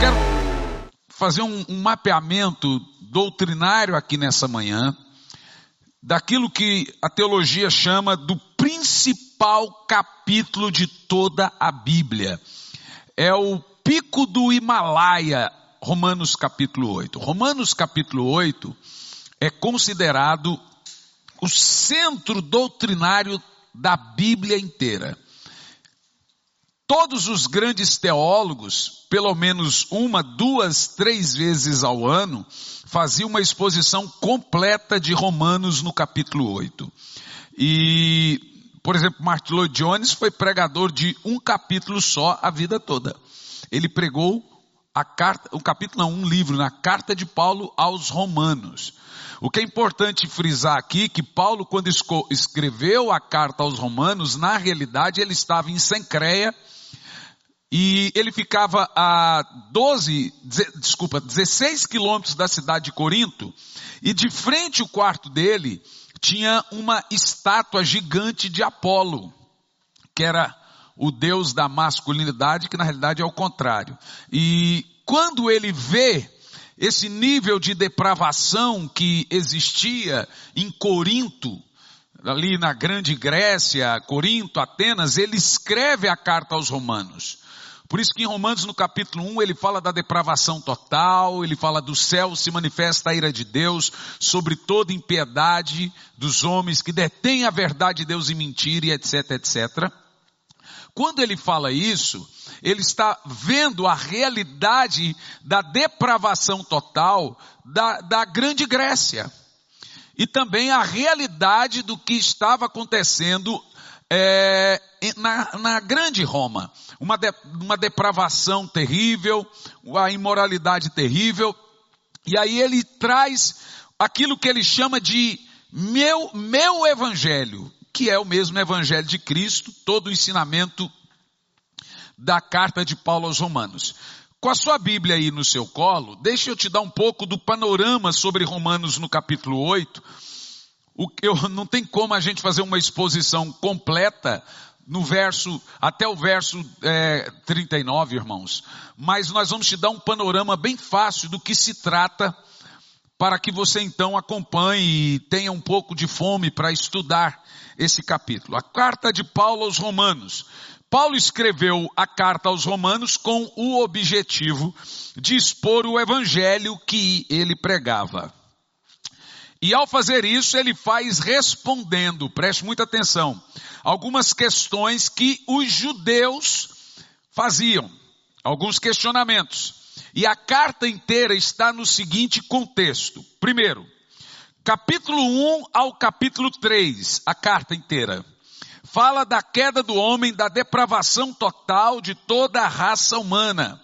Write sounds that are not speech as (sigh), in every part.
quero fazer um, um mapeamento doutrinário aqui nessa manhã, daquilo que a teologia chama do principal capítulo de toda a Bíblia. É o pico do Himalaia, Romanos capítulo 8. Romanos capítulo 8 é considerado o centro doutrinário da Bíblia inteira. Todos os grandes teólogos, pelo menos uma, duas, três vezes ao ano, faziam uma exposição completa de Romanos no capítulo 8. E, por exemplo, Martin Lloyd Jones foi pregador de um capítulo só a vida toda. Ele pregou a carta, o capítulo não, um livro, na carta de Paulo aos Romanos. O que é importante frisar aqui, que Paulo, quando escreveu a carta aos Romanos, na realidade ele estava em Sencreia, e ele ficava a 12, desculpa, 16 quilômetros da cidade de Corinto, e de frente ao quarto dele tinha uma estátua gigante de Apolo, que era o deus da masculinidade, que na realidade é o contrário. E quando ele vê esse nível de depravação que existia em Corinto, ali na Grande Grécia, Corinto, Atenas, ele escreve a carta aos romanos. Por isso que em Romanos no capítulo 1 ele fala da depravação total, ele fala do céu se manifesta a ira de Deus sobre toda impiedade dos homens que detêm a verdade de Deus e mentira e etc, etc. Quando ele fala isso, ele está vendo a realidade da depravação total da, da Grande Grécia. E também a realidade do que estava acontecendo é, na, na, grande Roma. Uma, de, uma depravação terrível, a imoralidade terrível. E aí ele traz aquilo que ele chama de meu, meu evangelho, que é o mesmo evangelho de Cristo, todo o ensinamento da carta de Paulo aos Romanos. Com a sua Bíblia aí no seu colo, deixa eu te dar um pouco do panorama sobre Romanos no capítulo 8 o, eu, não tem como a gente fazer uma exposição completa no verso, até o verso é, 39, irmãos. Mas nós vamos te dar um panorama bem fácil do que se trata, para que você então acompanhe e tenha um pouco de fome para estudar esse capítulo. A carta de Paulo aos Romanos. Paulo escreveu a carta aos Romanos com o objetivo de expor o evangelho que ele pregava. E ao fazer isso, ele faz respondendo, preste muita atenção, algumas questões que os judeus faziam, alguns questionamentos. E a carta inteira está no seguinte contexto. Primeiro, capítulo 1 ao capítulo 3, a carta inteira, fala da queda do homem, da depravação total de toda a raça humana.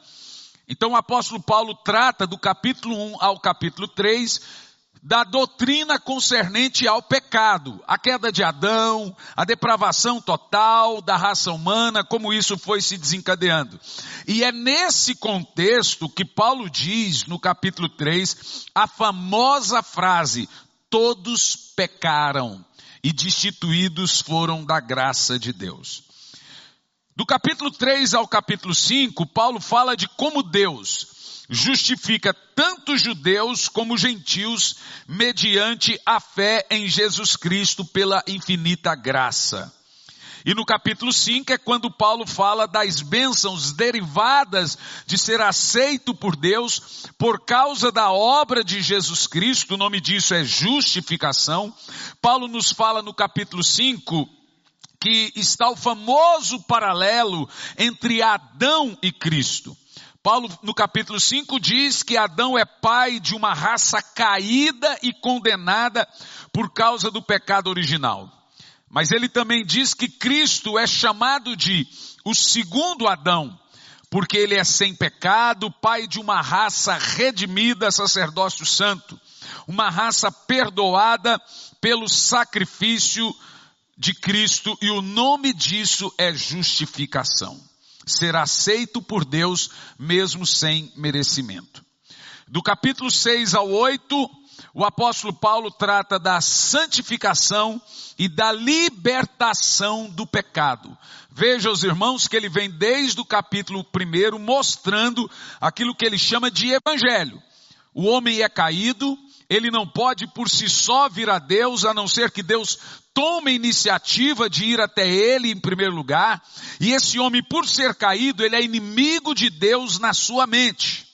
Então o apóstolo Paulo trata do capítulo 1 ao capítulo 3 da doutrina concernente ao pecado, a queda de Adão, a depravação total da raça humana, como isso foi se desencadeando. E é nesse contexto que Paulo diz no capítulo 3 a famosa frase: todos pecaram e destituídos foram da graça de Deus. Do capítulo 3 ao capítulo 5, Paulo fala de como Deus justifica tanto judeus como gentios mediante a fé em Jesus Cristo pela infinita graça. E no capítulo 5 é quando Paulo fala das bênçãos derivadas de ser aceito por Deus por causa da obra de Jesus Cristo, o nome disso é justificação. Paulo nos fala no capítulo 5 que está o famoso paralelo entre Adão e Cristo. Paulo, no capítulo 5, diz que Adão é pai de uma raça caída e condenada por causa do pecado original. Mas ele também diz que Cristo é chamado de o segundo Adão, porque ele é sem pecado, pai de uma raça redimida, sacerdócio santo, uma raça perdoada pelo sacrifício de Cristo, e o nome disso é justificação ser aceito por Deus mesmo sem merecimento. Do capítulo 6 ao 8, o apóstolo Paulo trata da santificação e da libertação do pecado. Veja os irmãos que ele vem desde o capítulo 1 mostrando aquilo que ele chama de evangelho. O homem é caído, ele não pode por si só vir a Deus, a não ser que Deus tome a iniciativa de ir até ele em primeiro lugar. E esse homem, por ser caído, ele é inimigo de Deus na sua mente.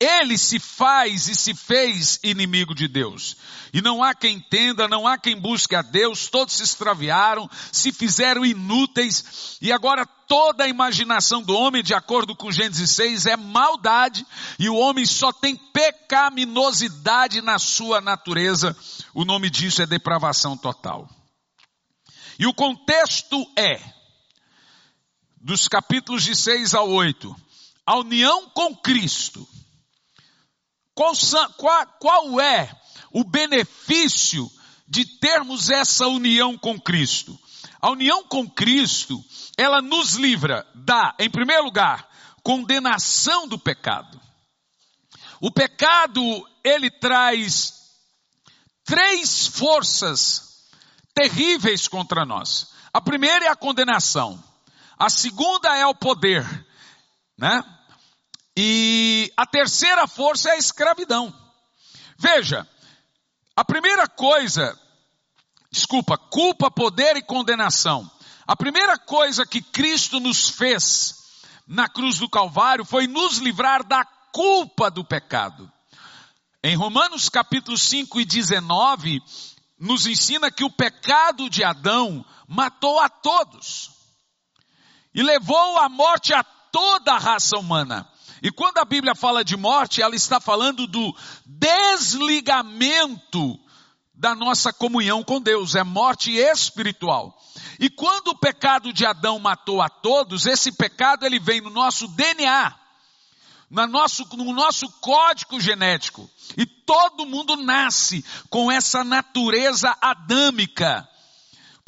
Ele se faz e se fez inimigo de Deus. E não há quem entenda, não há quem busque a Deus, todos se extraviaram, se fizeram inúteis, e agora toda a imaginação do homem, de acordo com Gênesis 6, é maldade, e o homem só tem pecaminosidade na sua natureza. O nome disso é depravação total. E o contexto é, dos capítulos de 6 a 8, a união com Cristo qual, qual, qual é o benefício de termos essa união com Cristo? A união com Cristo, ela nos livra da, em primeiro lugar, condenação do pecado. O pecado, ele traz três forças terríveis contra nós. A primeira é a condenação. A segunda é o poder, né? E a terceira força é a escravidão. Veja, a primeira coisa, desculpa, culpa, poder e condenação. A primeira coisa que Cristo nos fez na cruz do Calvário foi nos livrar da culpa do pecado. Em Romanos capítulo 5 e 19, nos ensina que o pecado de Adão matou a todos e levou à morte a toda a raça humana. E quando a Bíblia fala de morte, ela está falando do desligamento da nossa comunhão com Deus, é morte espiritual. E quando o pecado de Adão matou a todos, esse pecado ele vem no nosso DNA, no nosso, no nosso código genético. E todo mundo nasce com essa natureza adâmica.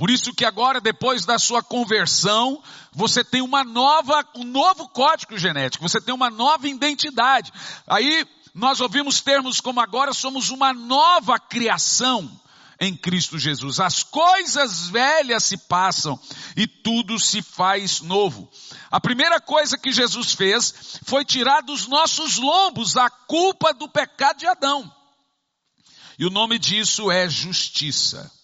Por isso que agora, depois da sua conversão, você tem uma nova, um novo código genético, você tem uma nova identidade. Aí nós ouvimos termos como agora somos uma nova criação em Cristo Jesus. As coisas velhas se passam e tudo se faz novo. A primeira coisa que Jesus fez foi tirar dos nossos lombos a culpa do pecado de Adão. E o nome disso é justiça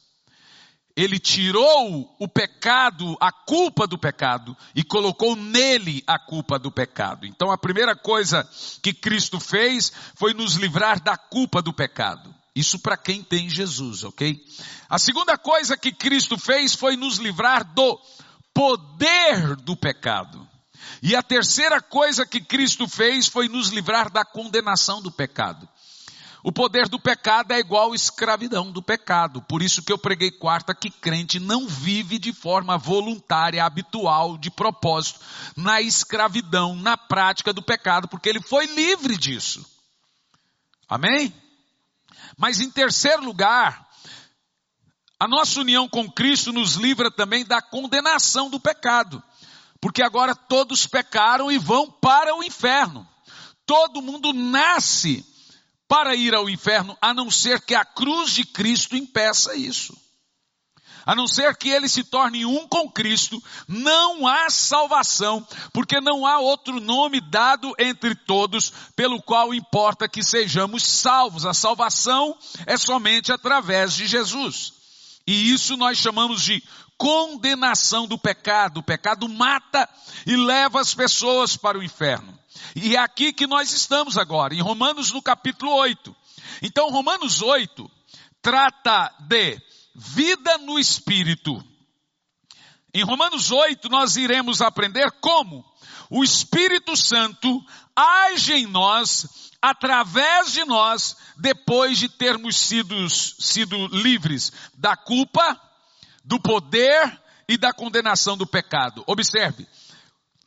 ele tirou o pecado, a culpa do pecado, e colocou nele a culpa do pecado. Então a primeira coisa que Cristo fez foi nos livrar da culpa do pecado. Isso para quem tem Jesus, ok? A segunda coisa que Cristo fez foi nos livrar do poder do pecado. E a terceira coisa que Cristo fez foi nos livrar da condenação do pecado. O poder do pecado é igual escravidão do pecado. Por isso que eu preguei quarta que crente não vive de forma voluntária, habitual, de propósito, na escravidão, na prática do pecado, porque ele foi livre disso. Amém? Mas em terceiro lugar, a nossa união com Cristo nos livra também da condenação do pecado. Porque agora todos pecaram e vão para o inferno. Todo mundo nasce para ir ao inferno, a não ser que a cruz de Cristo impeça isso. A não ser que ele se torne um com Cristo, não há salvação, porque não há outro nome dado entre todos pelo qual importa que sejamos salvos. A salvação é somente através de Jesus. E isso nós chamamos de condenação do pecado. O pecado mata e leva as pessoas para o inferno. E é aqui que nós estamos agora, em Romanos no capítulo 8. Então, Romanos 8 trata de vida no espírito. Em Romanos 8 nós iremos aprender como o Espírito Santo age em nós, através de nós, depois de termos sido, sido livres da culpa, do poder e da condenação do pecado. Observe,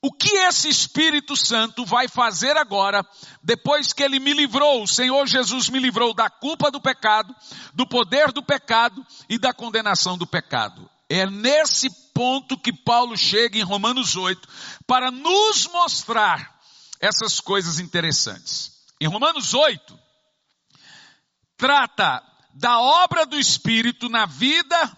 o que esse Espírito Santo vai fazer agora, depois que ele me livrou, o Senhor Jesus me livrou da culpa do pecado, do poder do pecado e da condenação do pecado? É nesse ponto que Paulo chega em Romanos 8 para nos mostrar essas coisas interessantes. Em Romanos 8, trata da obra do Espírito na vida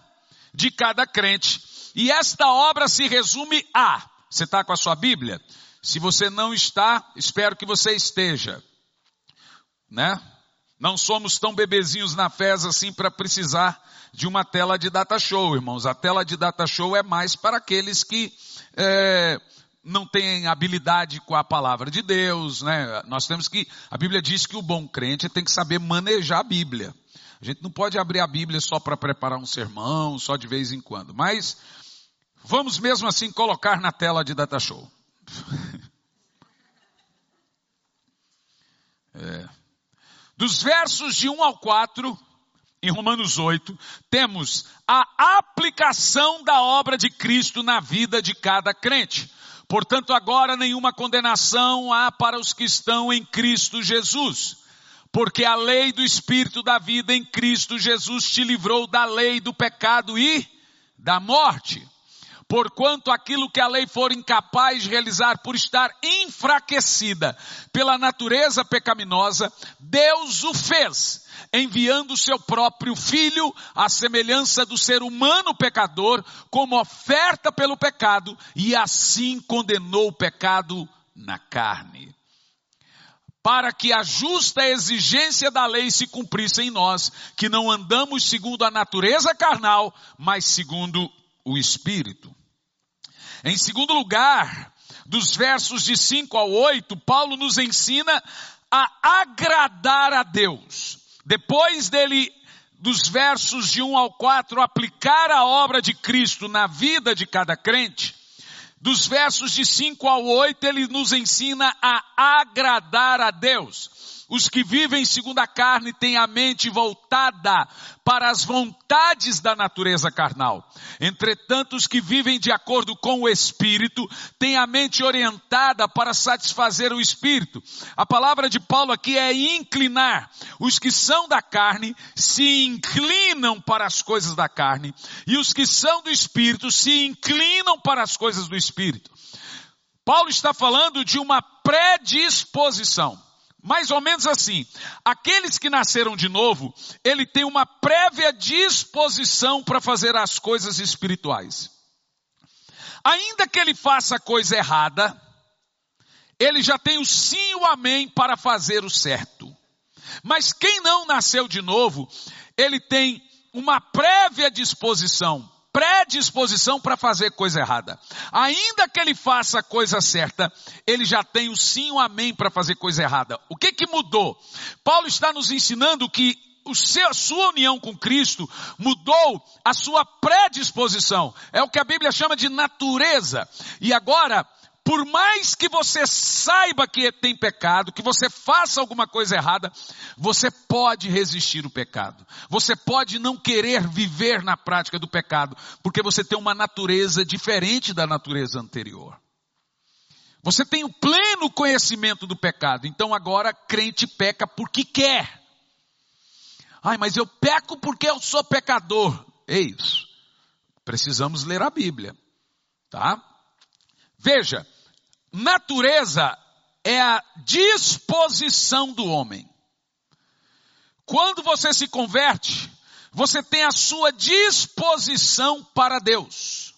de cada crente. E esta obra se resume a, você está com a sua Bíblia? Se você não está, espero que você esteja. Né? Não somos tão bebezinhos na fé assim para precisar de uma tela de data show, irmãos. A tela de data show é mais para aqueles que é, não têm habilidade com a palavra de Deus, né? Nós temos que, a Bíblia diz que o bom crente tem que saber manejar a Bíblia. A gente não pode abrir a Bíblia só para preparar um sermão, só de vez em quando. Mas vamos mesmo assim colocar na tela de data show. (laughs) É. Dos versos de 1 ao 4, em Romanos 8, temos a aplicação da obra de Cristo na vida de cada crente. Portanto, agora nenhuma condenação há para os que estão em Cristo Jesus. Porque a lei do Espírito da vida em Cristo Jesus te livrou da lei do pecado e da morte porquanto aquilo que a lei for incapaz de realizar por estar enfraquecida pela natureza pecaminosa, Deus o fez, enviando o seu próprio filho, à semelhança do ser humano pecador, como oferta pelo pecado, e assim condenou o pecado na carne para que a justa exigência da lei se cumprisse em nós, que não andamos segundo a natureza carnal, mas segundo o Espírito. Em segundo lugar, dos versos de 5 ao 8, Paulo nos ensina a agradar a Deus. Depois dele, dos versos de 1 ao 4, aplicar a obra de Cristo na vida de cada crente, dos versos de 5 ao 8, ele nos ensina a agradar a Deus. Os que vivem segundo a carne têm a mente voltada para as vontades da natureza carnal. Entretanto, os que vivem de acordo com o Espírito têm a mente orientada para satisfazer o Espírito. A palavra de Paulo aqui é inclinar. Os que são da carne se inclinam para as coisas da carne e os que são do Espírito se inclinam para as coisas do Espírito. Paulo está falando de uma predisposição. Mais ou menos assim. Aqueles que nasceram de novo, ele tem uma prévia disposição para fazer as coisas espirituais. Ainda que ele faça a coisa errada, ele já tem o sim e o amém para fazer o certo. Mas quem não nasceu de novo, ele tem uma prévia disposição predisposição para fazer coisa errada. Ainda que ele faça a coisa certa, ele já tem o sim, o amém para fazer coisa errada. O que que mudou? Paulo está nos ensinando que o seu, a sua união com Cristo mudou a sua predisposição. É o que a Bíblia chama de natureza. E agora, por mais que você saiba que tem pecado, que você faça alguma coisa errada, você pode resistir o pecado. Você pode não querer viver na prática do pecado, porque você tem uma natureza diferente da natureza anterior. Você tem o pleno conhecimento do pecado, então agora crente peca porque quer. Ai, mas eu peco porque eu sou pecador. É isso. Precisamos ler a Bíblia, tá? Veja, natureza é a disposição do homem. Quando você se converte, você tem a sua disposição para Deus.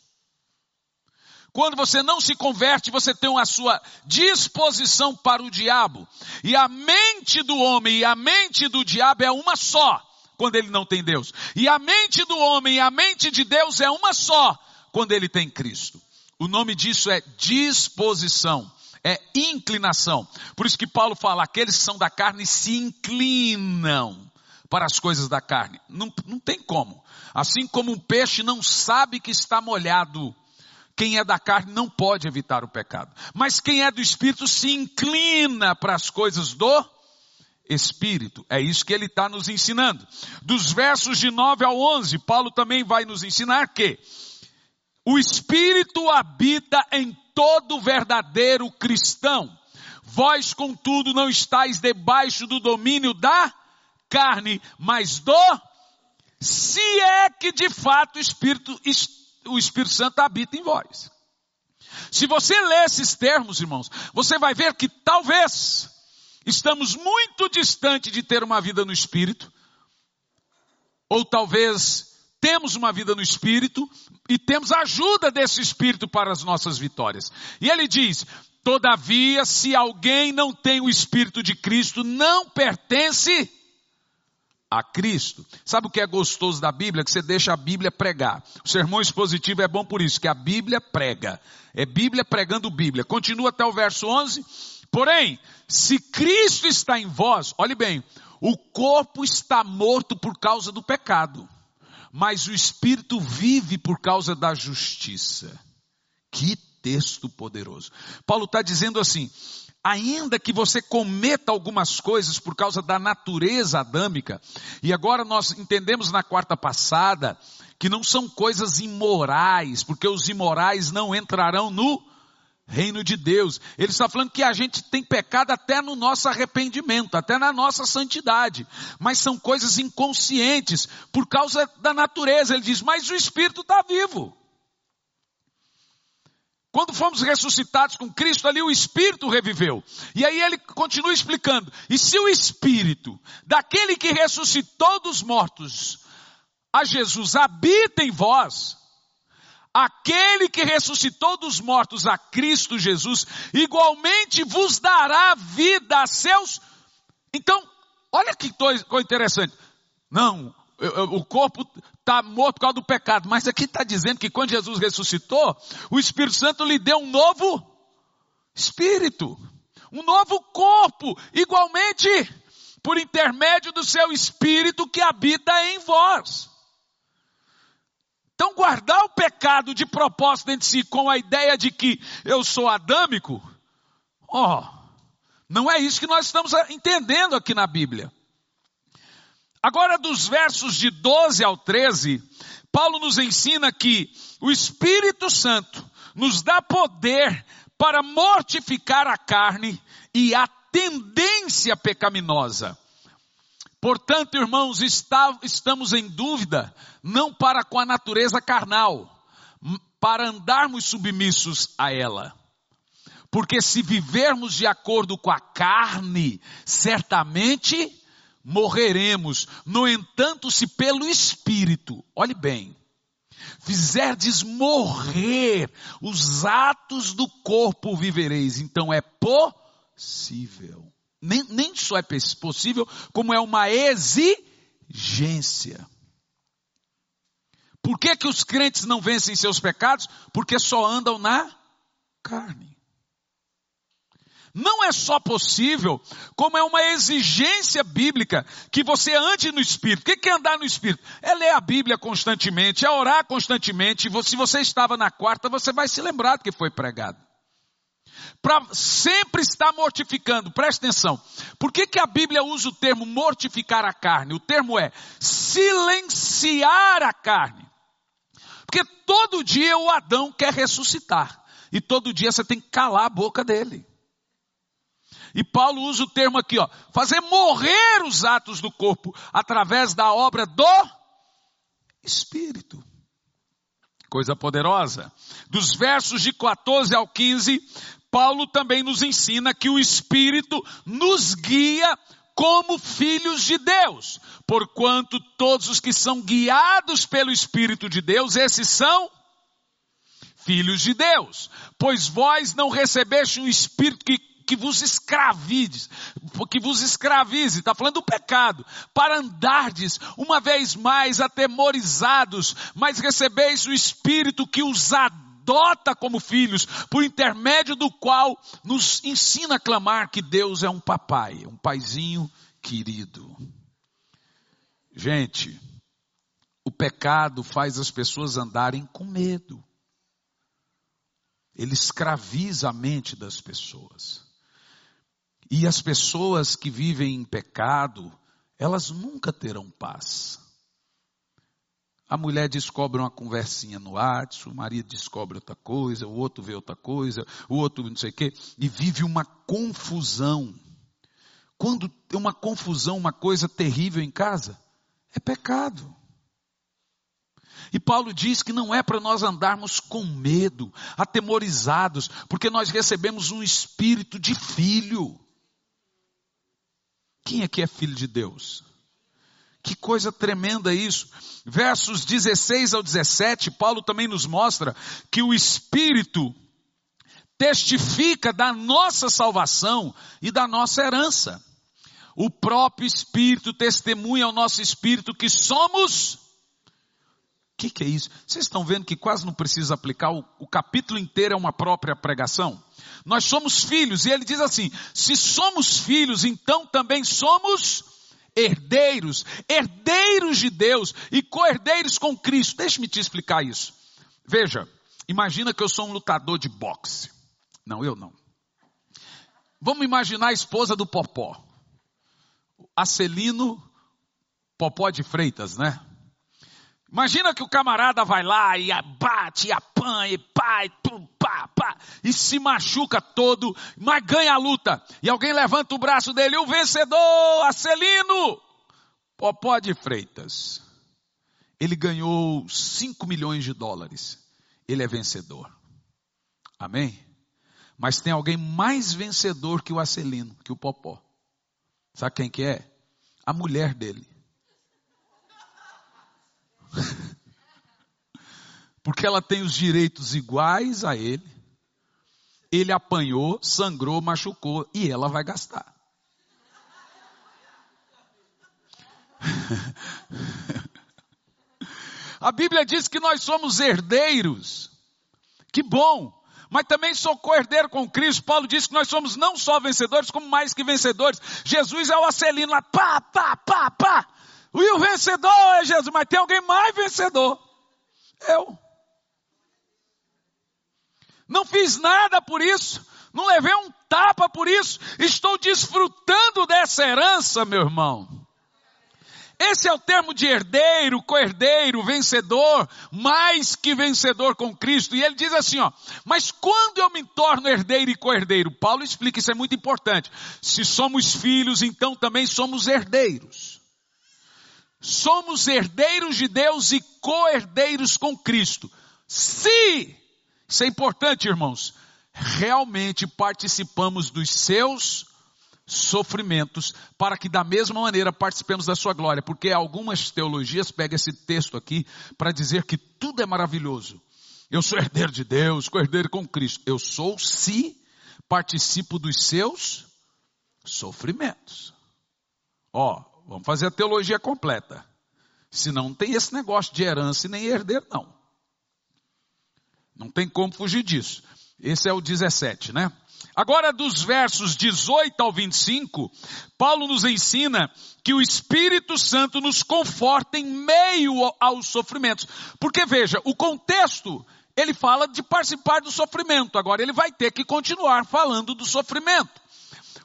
Quando você não se converte, você tem a sua disposição para o diabo. E a mente do homem e a mente do diabo é uma só, quando ele não tem Deus. E a mente do homem e a mente de Deus é uma só, quando ele tem Cristo. O nome disso é disposição, é inclinação. Por isso que Paulo fala: aqueles que são da carne se inclinam para as coisas da carne. Não, não tem como. Assim como um peixe não sabe que está molhado, quem é da carne não pode evitar o pecado. Mas quem é do espírito se inclina para as coisas do espírito. É isso que ele está nos ensinando. Dos versos de 9 ao 11, Paulo também vai nos ensinar que o Espírito habita em todo verdadeiro cristão. Vós, contudo, não estáis debaixo do domínio da carne, mas do se é que de fato o Espírito, o Espírito Santo habita em vós. Se você ler esses termos, irmãos, você vai ver que talvez estamos muito distante de ter uma vida no Espírito, ou talvez temos uma vida no Espírito e temos a ajuda desse Espírito para as nossas vitórias. E ele diz: Todavia, se alguém não tem o Espírito de Cristo, não pertence a Cristo. Sabe o que é gostoso da Bíblia? Que você deixa a Bíblia pregar. O sermão expositivo é bom por isso, que a Bíblia prega. É Bíblia pregando Bíblia. Continua até o verso 11. Porém, se Cristo está em vós, olhe bem, o corpo está morto por causa do pecado, mas o espírito vive por causa da justiça. Que texto poderoso. Paulo está dizendo assim: ainda que você cometa algumas coisas por causa da natureza adâmica, e agora nós entendemos na quarta passada que não são coisas imorais, porque os imorais não entrarão no reino de Deus. Ele está falando que a gente tem pecado até no nosso arrependimento, até na nossa santidade, mas são coisas inconscientes por causa da natureza. Ele diz, mas o Espírito está vivo. Quando fomos ressuscitados com Cristo, ali o Espírito reviveu. E aí ele continua explicando: e se o Espírito daquele que ressuscitou dos mortos a Jesus habita em vós, aquele que ressuscitou dos mortos a Cristo Jesus, igualmente vos dará vida a seus. Então, olha que coisa interessante. Não, o corpo está morto por causa do pecado, mas aqui está dizendo que quando Jesus ressuscitou, o Espírito Santo lhe deu um novo espírito, um novo corpo, igualmente por intermédio do seu espírito que habita em vós. Então, guardar o pecado de propósito dentro de si com a ideia de que eu sou adâmico, ó, oh, não é isso que nós estamos entendendo aqui na Bíblia. Agora, dos versos de 12 ao 13, Paulo nos ensina que o Espírito Santo nos dá poder para mortificar a carne e a tendência pecaminosa. Portanto, irmãos, está, estamos em dúvida, não para com a natureza carnal, para andarmos submissos a ela. Porque se vivermos de acordo com a carne, certamente morreremos. No entanto, se pelo Espírito, olhe bem, fizerdes morrer os atos do corpo, vivereis. Então é possível. Nem, nem só é possível, como é uma exigência. Por que, que os crentes não vencem seus pecados? Porque só andam na carne. Não é só possível, como é uma exigência bíblica que você ande no Espírito. O que é andar no Espírito? É ler a Bíblia constantemente, é orar constantemente. Se você estava na quarta, você vai se lembrar do que foi pregado. Para sempre estar mortificando, preste atenção. Por que, que a Bíblia usa o termo mortificar a carne? O termo é silenciar a carne. Porque todo dia o Adão quer ressuscitar. E todo dia você tem que calar a boca dele. E Paulo usa o termo aqui, ó, fazer morrer os atos do corpo através da obra do Espírito. Coisa poderosa. Dos versos de 14 ao 15, Paulo também nos ensina que o Espírito nos guia como filhos de Deus. Porquanto todos os que são guiados pelo Espírito de Deus, esses são filhos de Deus. Pois vós não recebeste um espírito que que vos escravize, que vos escravize, está falando do pecado, para andardes uma vez mais atemorizados, mas recebeis o Espírito que os adota como filhos, por intermédio do qual nos ensina a clamar que Deus é um papai, um paizinho querido. Gente, o pecado faz as pessoas andarem com medo. Ele escraviza a mente das pessoas. E as pessoas que vivem em pecado, elas nunca terão paz. A mulher descobre uma conversinha no WhatsApp, o marido descobre outra coisa, o outro vê outra coisa, o outro não sei o quê, e vive uma confusão. Quando tem uma confusão, uma coisa terrível em casa, é pecado. E Paulo diz que não é para nós andarmos com medo, atemorizados, porque nós recebemos um espírito de filho. Quem aqui é filho de Deus? Que coisa tremenda isso. Versos 16 ao 17, Paulo também nos mostra que o Espírito testifica da nossa salvação e da nossa herança. O próprio Espírito testemunha ao nosso Espírito que somos. O que, que, é isso? Vocês estão vendo que quase não precisa aplicar, o, o capítulo inteiro é uma própria pregação? Nós somos filhos, e ele diz assim: se somos filhos, então também somos herdeiros, herdeiros de Deus e co-herdeiros com Cristo. Deixe-me te explicar isso. Veja, imagina que eu sou um lutador de boxe. Não, eu não. Vamos imaginar a esposa do Popó. Acelino Popó de Freitas, né? Imagina que o camarada vai lá e bate, e apanha, e pá, e pum, pá, pá, e se machuca todo, mas ganha a luta. E alguém levanta o braço dele, o vencedor, Acelino, Popó de Freitas. Ele ganhou 5 milhões de dólares. Ele é vencedor. Amém? Mas tem alguém mais vencedor que o Acelino, que o Popó. Sabe quem que é? A mulher dele. (laughs) Porque ela tem os direitos iguais a ele. Ele apanhou, sangrou, machucou e ela vai gastar. (laughs) A Bíblia diz que nós somos herdeiros. Que bom! Mas também sou co-herdeiro com Cristo. Paulo diz que nós somos não só vencedores, como mais que vencedores. Jesus é o acelino lá, pá, pá, pá, pá. E o vencedor é Jesus, mas tem alguém mais vencedor. Eu. Não fiz nada por isso, não levei um tapa por isso, estou desfrutando dessa herança, meu irmão. Esse é o termo de herdeiro, co-herdeiro, vencedor, mais que vencedor com Cristo. E ele diz assim, ó, mas quando eu me torno herdeiro e co-herdeiro? Paulo explica, isso é muito importante. Se somos filhos, então também somos herdeiros somos herdeiros de Deus e co-herdeiros com Cristo. Se, isso é importante, irmãos, realmente participamos dos seus sofrimentos, para que da mesma maneira participemos da sua glória, porque algumas teologias pegam esse texto aqui para dizer que tudo é maravilhoso. Eu sou herdeiro de Deus, co-herdeiro com Cristo. Eu sou se participo dos seus sofrimentos. Ó, Vamos fazer a teologia completa. Senão não tem esse negócio de herança e nem herdeiro, não. Não tem como fugir disso. Esse é o 17, né? Agora, dos versos 18 ao 25, Paulo nos ensina que o Espírito Santo nos conforta em meio aos sofrimentos. Porque veja, o contexto, ele fala de participar do sofrimento. Agora, ele vai ter que continuar falando do sofrimento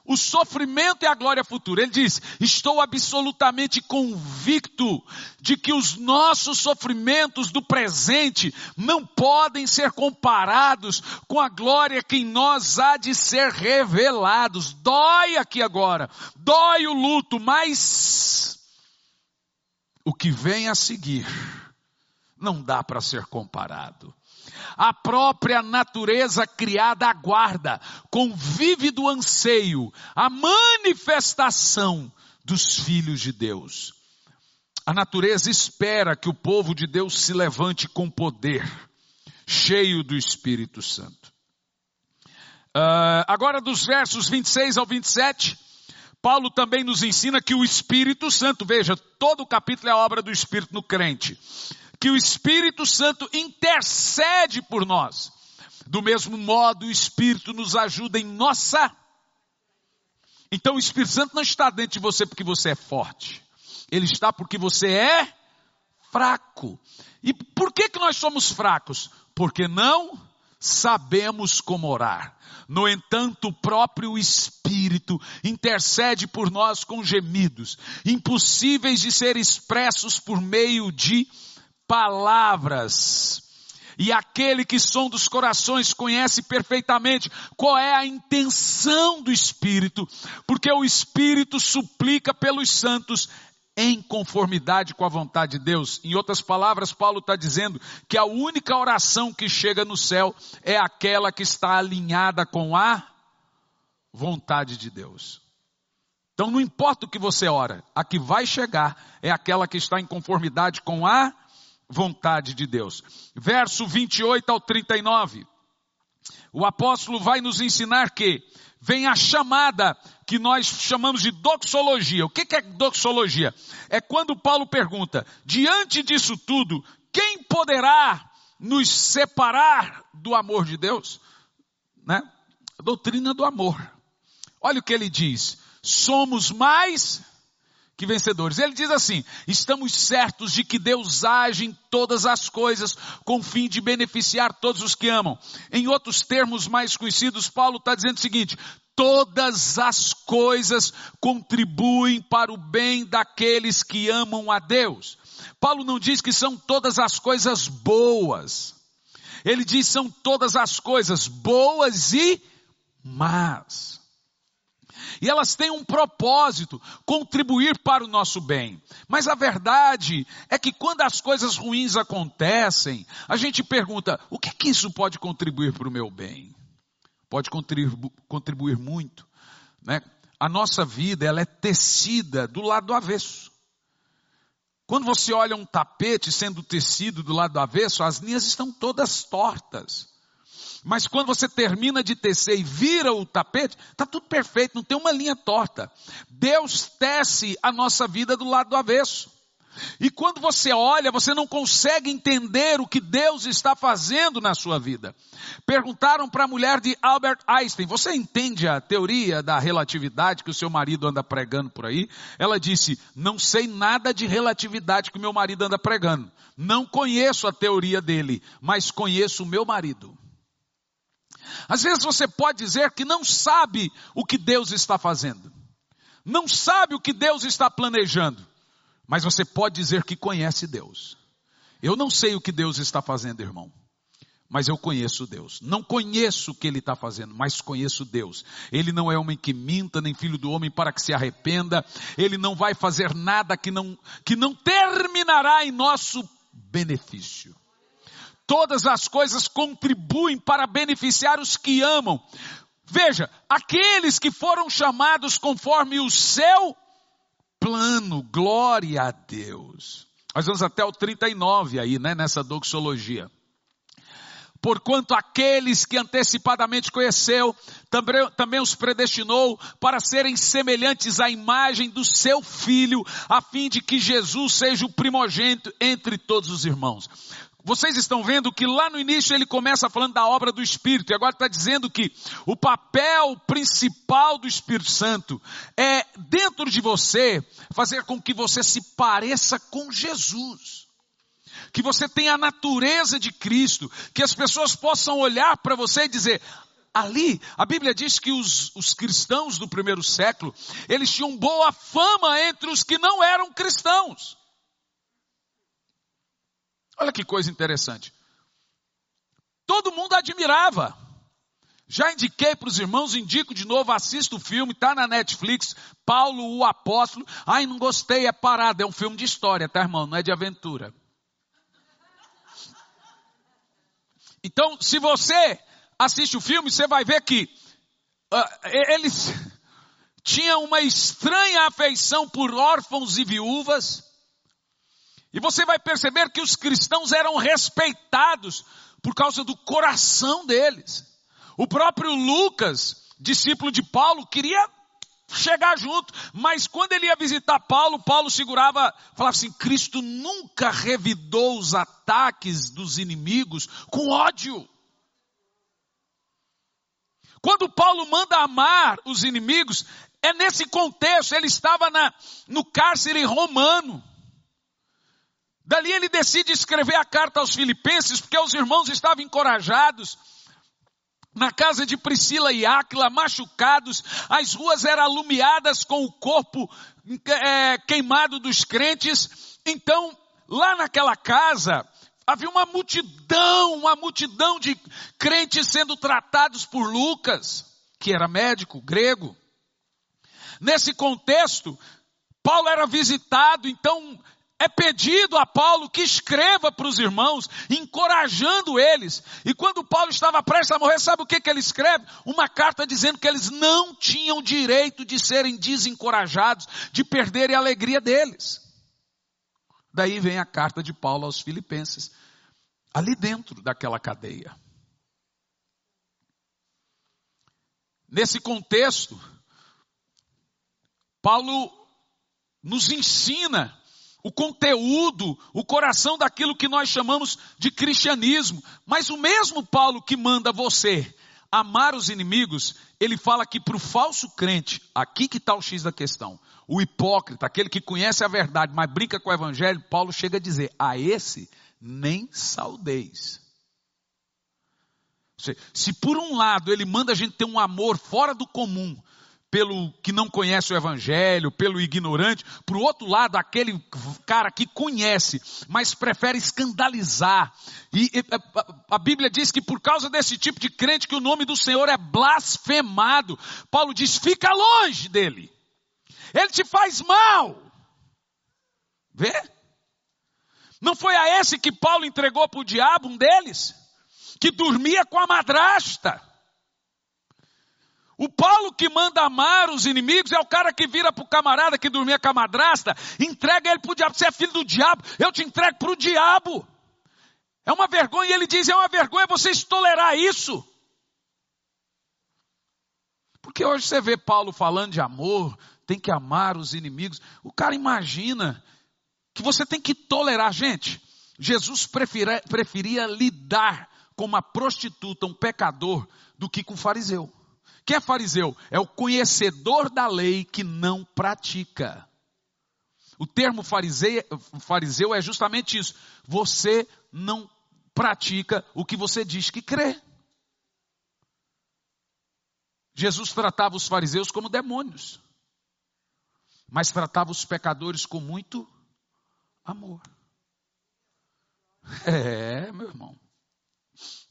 o sofrimento é a glória futura. Ele diz: Estou absolutamente convicto de que os nossos sofrimentos do presente não podem ser comparados com a glória que em nós há de ser revelados. Dói aqui agora, dói o luto, mas o que vem a seguir não dá para ser comparado. A própria natureza criada aguarda, com vívido anseio, a manifestação dos filhos de Deus. A natureza espera que o povo de Deus se levante com poder, cheio do Espírito Santo. Uh, agora, dos versos 26 ao 27, Paulo também nos ensina que o Espírito Santo, veja, todo o capítulo é a obra do Espírito no crente que o Espírito Santo intercede por nós. Do mesmo modo, o Espírito nos ajuda em nossa. Então, o Espírito Santo não está dentro de você porque você é forte. Ele está porque você é fraco. E por que que nós somos fracos? Porque não sabemos como orar. No entanto, o próprio Espírito intercede por nós com gemidos, impossíveis de ser expressos por meio de palavras. E aquele que som dos corações conhece perfeitamente qual é a intenção do Espírito, porque o Espírito suplica pelos santos em conformidade com a vontade de Deus. Em outras palavras, Paulo está dizendo que a única oração que chega no céu é aquela que está alinhada com a vontade de Deus. Então não importa o que você ora, a que vai chegar é aquela que está em conformidade com a vontade de Deus. Verso 28 ao 39. O apóstolo vai nos ensinar que vem a chamada que nós chamamos de doxologia. O que é doxologia? É quando Paulo pergunta: diante disso tudo, quem poderá nos separar do amor de Deus? Né? Doutrina do amor. Olha o que ele diz: somos mais que vencedores. Ele diz assim: estamos certos de que Deus age em todas as coisas com o fim de beneficiar todos os que amam. Em outros termos mais conhecidos, Paulo está dizendo o seguinte: todas as coisas contribuem para o bem daqueles que amam a Deus. Paulo não diz que são todas as coisas boas. Ele diz são todas as coisas boas e más e elas têm um propósito, contribuir para o nosso bem. Mas a verdade é que quando as coisas ruins acontecem, a gente pergunta, o que é que isso pode contribuir para o meu bem? Pode contribu contribuir muito, né? A nossa vida, ela é tecida do lado do avesso. Quando você olha um tapete sendo tecido do lado do avesso, as linhas estão todas tortas. Mas quando você termina de tecer e vira o tapete, está tudo perfeito, não tem uma linha torta. Deus tece a nossa vida do lado do avesso. E quando você olha, você não consegue entender o que Deus está fazendo na sua vida. Perguntaram para a mulher de Albert Einstein: Você entende a teoria da relatividade que o seu marido anda pregando por aí? Ela disse: Não sei nada de relatividade que o meu marido anda pregando. Não conheço a teoria dele, mas conheço o meu marido. Às vezes você pode dizer que não sabe o que Deus está fazendo, não sabe o que Deus está planejando, mas você pode dizer que conhece Deus. Eu não sei o que Deus está fazendo, irmão, mas eu conheço Deus. Não conheço o que Ele está fazendo, mas conheço Deus. Ele não é homem que minta, nem filho do homem para que se arrependa. Ele não vai fazer nada que não, que não terminará em nosso benefício todas as coisas contribuem para beneficiar os que amam. Veja, aqueles que foram chamados conforme o seu plano, glória a Deus. Nós vamos até o 39 aí, né, nessa doxologia. Porquanto aqueles que antecipadamente conheceu, também, também os predestinou para serem semelhantes à imagem do seu filho, a fim de que Jesus seja o primogênito entre todos os irmãos. Vocês estão vendo que lá no início ele começa falando da obra do Espírito, e agora está dizendo que o papel principal do Espírito Santo é, dentro de você, fazer com que você se pareça com Jesus. Que você tenha a natureza de Cristo, que as pessoas possam olhar para você e dizer, ali, a Bíblia diz que os, os, cristãos do primeiro século, eles tinham boa fama entre os que não eram cristãos. Olha que coisa interessante. Todo mundo admirava. Já indiquei para os irmãos, indico de novo, assista o filme, está na Netflix, Paulo o Apóstolo. Ai, não gostei, é parado, é um filme de história, tá irmão? Não é de aventura. Então, se você assiste o filme, você vai ver que uh, eles (laughs) tinham uma estranha afeição por órfãos e viúvas. E você vai perceber que os cristãos eram respeitados por causa do coração deles. O próprio Lucas, discípulo de Paulo, queria chegar junto, mas quando ele ia visitar Paulo, Paulo segurava, falava assim: Cristo nunca revidou os ataques dos inimigos com ódio. Quando Paulo manda amar os inimigos, é nesse contexto, ele estava na, no cárcere romano. Dali ele decide escrever a carta aos Filipenses, porque os irmãos estavam encorajados. Na casa de Priscila e Áquila, machucados, as ruas eram alumiadas com o corpo é, queimado dos crentes. Então, lá naquela casa, havia uma multidão, uma multidão de crentes sendo tratados por Lucas, que era médico grego. Nesse contexto, Paulo era visitado, então é pedido a Paulo que escreva para os irmãos, encorajando eles. E quando Paulo estava prestes a morrer, sabe o que, que ele escreve? Uma carta dizendo que eles não tinham direito de serem desencorajados, de perderem a alegria deles. Daí vem a carta de Paulo aos Filipenses, ali dentro daquela cadeia. Nesse contexto, Paulo nos ensina o conteúdo, o coração daquilo que nós chamamos de cristianismo. Mas o mesmo Paulo que manda você amar os inimigos, ele fala que para o falso crente, aqui que está o X da questão, o hipócrita, aquele que conhece a verdade, mas brinca com o evangelho, Paulo chega a dizer, a esse nem saudeis. Se por um lado ele manda a gente ter um amor fora do comum, pelo que não conhece o evangelho, pelo ignorante, por outro lado, aquele cara que conhece, mas prefere escandalizar. E, e a Bíblia diz que por causa desse tipo de crente que o nome do Senhor é blasfemado. Paulo diz: "Fica longe dele. Ele te faz mal". Vê? Não foi a esse que Paulo entregou para o diabo, um deles, que dormia com a madrasta. O Paulo que manda amar os inimigos é o cara que vira para o camarada que dormia com a madrasta, entrega ele para o diabo. Você é filho do diabo, eu te entrego para o diabo. É uma vergonha, e ele diz: é uma vergonha vocês tolerar isso. Porque hoje você vê Paulo falando de amor, tem que amar os inimigos. O cara imagina que você tem que tolerar. Gente, Jesus preferia, preferia lidar com uma prostituta, um pecador, do que com um fariseu. Quem é fariseu? É o conhecedor da lei que não pratica. O termo fariseu, fariseu é justamente isso. Você não pratica o que você diz que crê. Jesus tratava os fariseus como demônios, mas tratava os pecadores com muito amor. (laughs) É, meu irmão.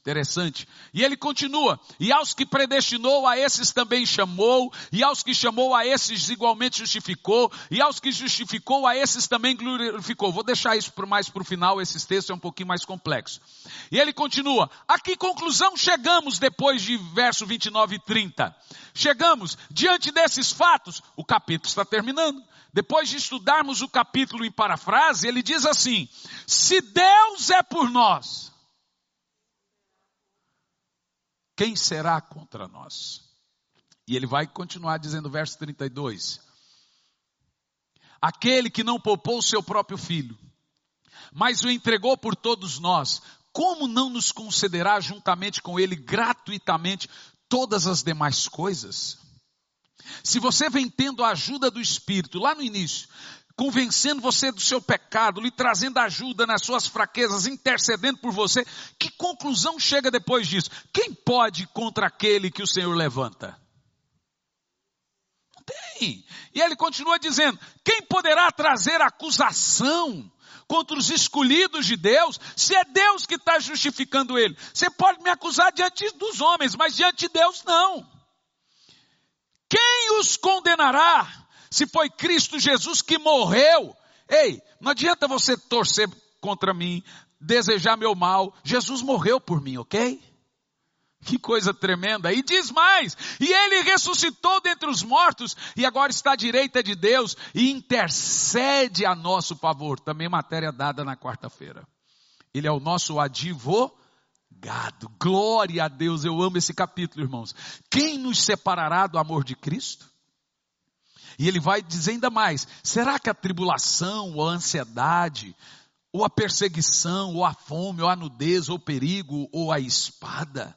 Interessante. E ele continua: E aos que predestinou, a esses também chamou, e aos que chamou, a esses igualmente justificou, e aos que justificou, a esses também glorificou. Vou deixar isso mais para o final, esses textos é um pouquinho mais complexo. E ele continua: A que conclusão chegamos depois de verso 29 e 30? Chegamos, diante desses fatos, o capítulo está terminando. Depois de estudarmos o capítulo em parafrase, ele diz assim: Se Deus é por nós, quem será contra nós? E ele vai continuar dizendo, verso 32. Aquele que não poupou o seu próprio filho, mas o entregou por todos nós, como não nos concederá juntamente com ele gratuitamente todas as demais coisas? Se você vem tendo a ajuda do Espírito lá no início, convencendo você do seu pecado, lhe trazendo ajuda nas suas fraquezas, intercedendo por você. Que conclusão chega depois disso? Quem pode contra aquele que o Senhor levanta? Não tem. E ele continua dizendo: quem poderá trazer acusação? Contra os escolhidos de Deus, se é Deus que está justificando ele. Você pode me acusar diante dos homens, mas diante de Deus não. Quem os condenará? Se foi Cristo Jesus que morreu, ei, não adianta você torcer contra mim, desejar meu mal. Jesus morreu por mim, ok? Que coisa tremenda. E diz mais: e ele ressuscitou dentre os mortos e agora está à direita de Deus e intercede a nosso favor. Também matéria dada na quarta-feira. Ele é o nosso advogado. Glória a Deus, eu amo esse capítulo, irmãos. Quem nos separará do amor de Cristo? E ele vai dizer ainda mais: será que a tribulação, ou a ansiedade, ou a perseguição, ou a fome, ou a nudez, ou o perigo, ou a espada,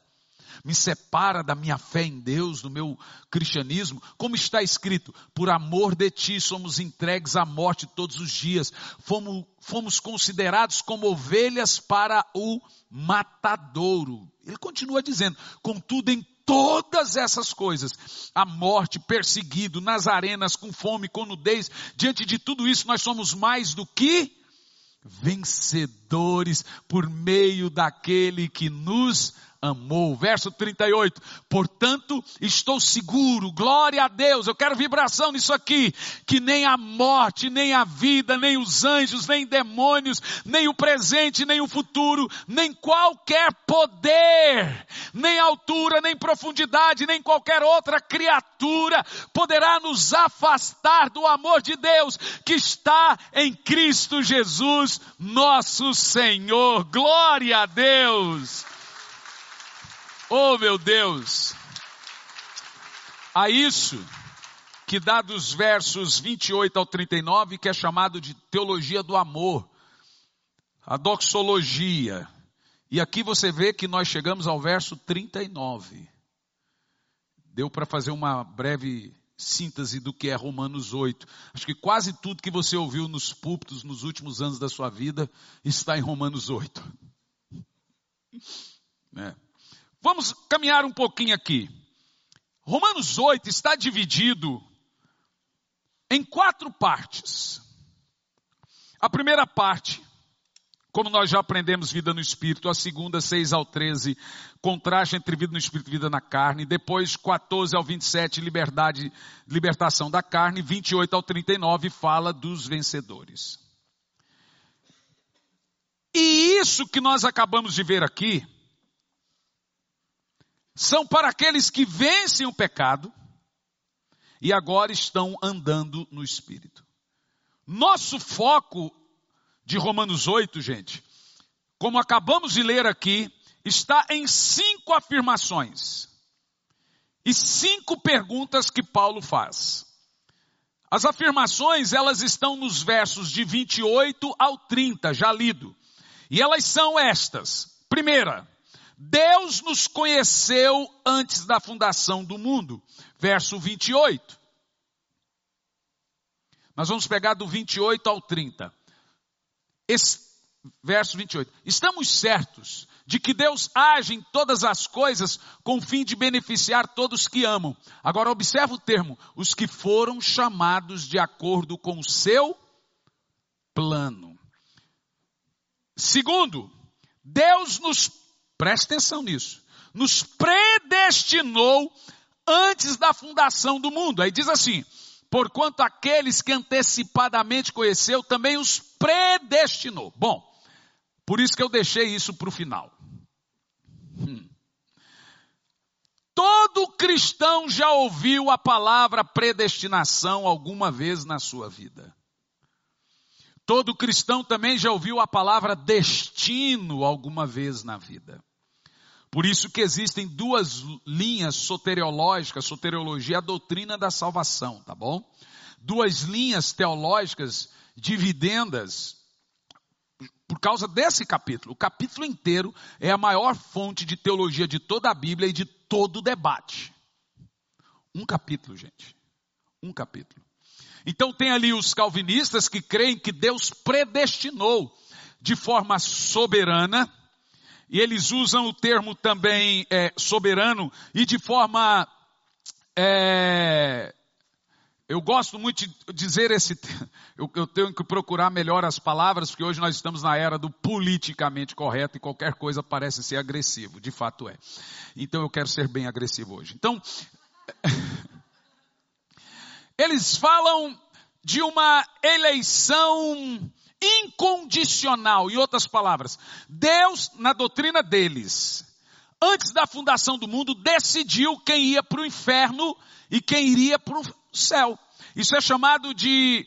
me separa da minha fé em Deus, do meu cristianismo? Como está escrito, por amor de ti somos entregues à morte todos os dias, fomos, fomos considerados como ovelhas para o matadouro. Ele continua dizendo, contudo em todas essas coisas, a morte, perseguido, nas arenas, com fome, com nudez, diante de tudo isso nós somos mais do que vencedores por meio daquele que nos amou. Verso 38. Portanto, estou seguro, glória a Deus. Eu quero vibração nisso aqui, que nem a morte, nem a vida, nem os anjos, nem demônios, nem o presente, nem o futuro, nem qualquer poder, nem altura, nem profundidade, nem qualquer outra criatura poderá nos afastar do amor de Deus que está em Cristo Jesus, nosso Senhor. Glória a Deus. Oh meu Deus! A isso que dá dos versos 28 ao 39, que é chamado de teologia do amor, a doxologia. E aqui você vê que nós chegamos ao verso 39. Deu para fazer uma breve síntese do que é Romanos 8. Acho que quase tudo que você ouviu nos púlpitos nos últimos anos da sua vida está em Romanos 8. (laughs) É. Vamos caminhar um pouquinho aqui. Romanos 8 está dividido em quatro partes. A primeira parte, como nós já aprendemos vida no Espírito, a segunda, 6 ao 13, contraste entre vida no Espírito e vida na carne, depois 14 ao 27, liberdade, libertação da carne, 28 ao 39, fala dos vencedores. E isso que nós acabamos de ver aqui, são para aqueles que vencem o pecado e agora estão andando no Espírito. Nosso foco de Romanos 8, gente, como acabamos de ler aqui, está em cinco afirmações e cinco perguntas que Paulo faz. As afirmações, elas estão nos versos de 28 ao 30, já lido. E elas são estas. Primeira, Deus nos conheceu antes da fundação do mundo. Verso 28. Nós vamos pegar do 28 ao 30. Esse, verso 28. Estamos certos de que Deus age em todas as coisas com o fim de beneficiar todos que amam. Agora observa o termo, os que foram chamados de acordo com o seu plano. Segundo, Deus nos Preste atenção nisso. Nos predestinou antes da fundação do mundo. Aí diz assim: porquanto aqueles que antecipadamente conheceu, também os predestinou. Bom, por isso que eu deixei isso para o final. Hum. Todo cristão já ouviu a palavra predestinação alguma vez na sua vida. Todo cristão também já ouviu a palavra destino alguma vez na vida. Por isso que existem duas linhas soteriológicas, soteriologia, a doutrina da salvação, tá bom? Duas linhas teológicas dividendas por causa desse capítulo. O capítulo inteiro é a maior fonte de teologia de toda a Bíblia e de todo o debate. Um capítulo, gente. Um capítulo. Então tem ali os calvinistas que creem que Deus predestinou de forma soberana e eles usam o termo também é, soberano e de forma. É, eu gosto muito de dizer esse. (laughs) Eu, eu tenho que procurar melhor as palavras, porque hoje nós estamos na era do politicamente correto e qualquer coisa parece ser agressivo, de fato é. Então eu quero ser bem agressivo hoje. Então, (laughs) eles falam de uma eleição incondicional. Em outras palavras, Deus, na doutrina deles, antes da fundação do mundo, decidiu quem ia para o inferno e quem iria para o céu. Isso é chamado de,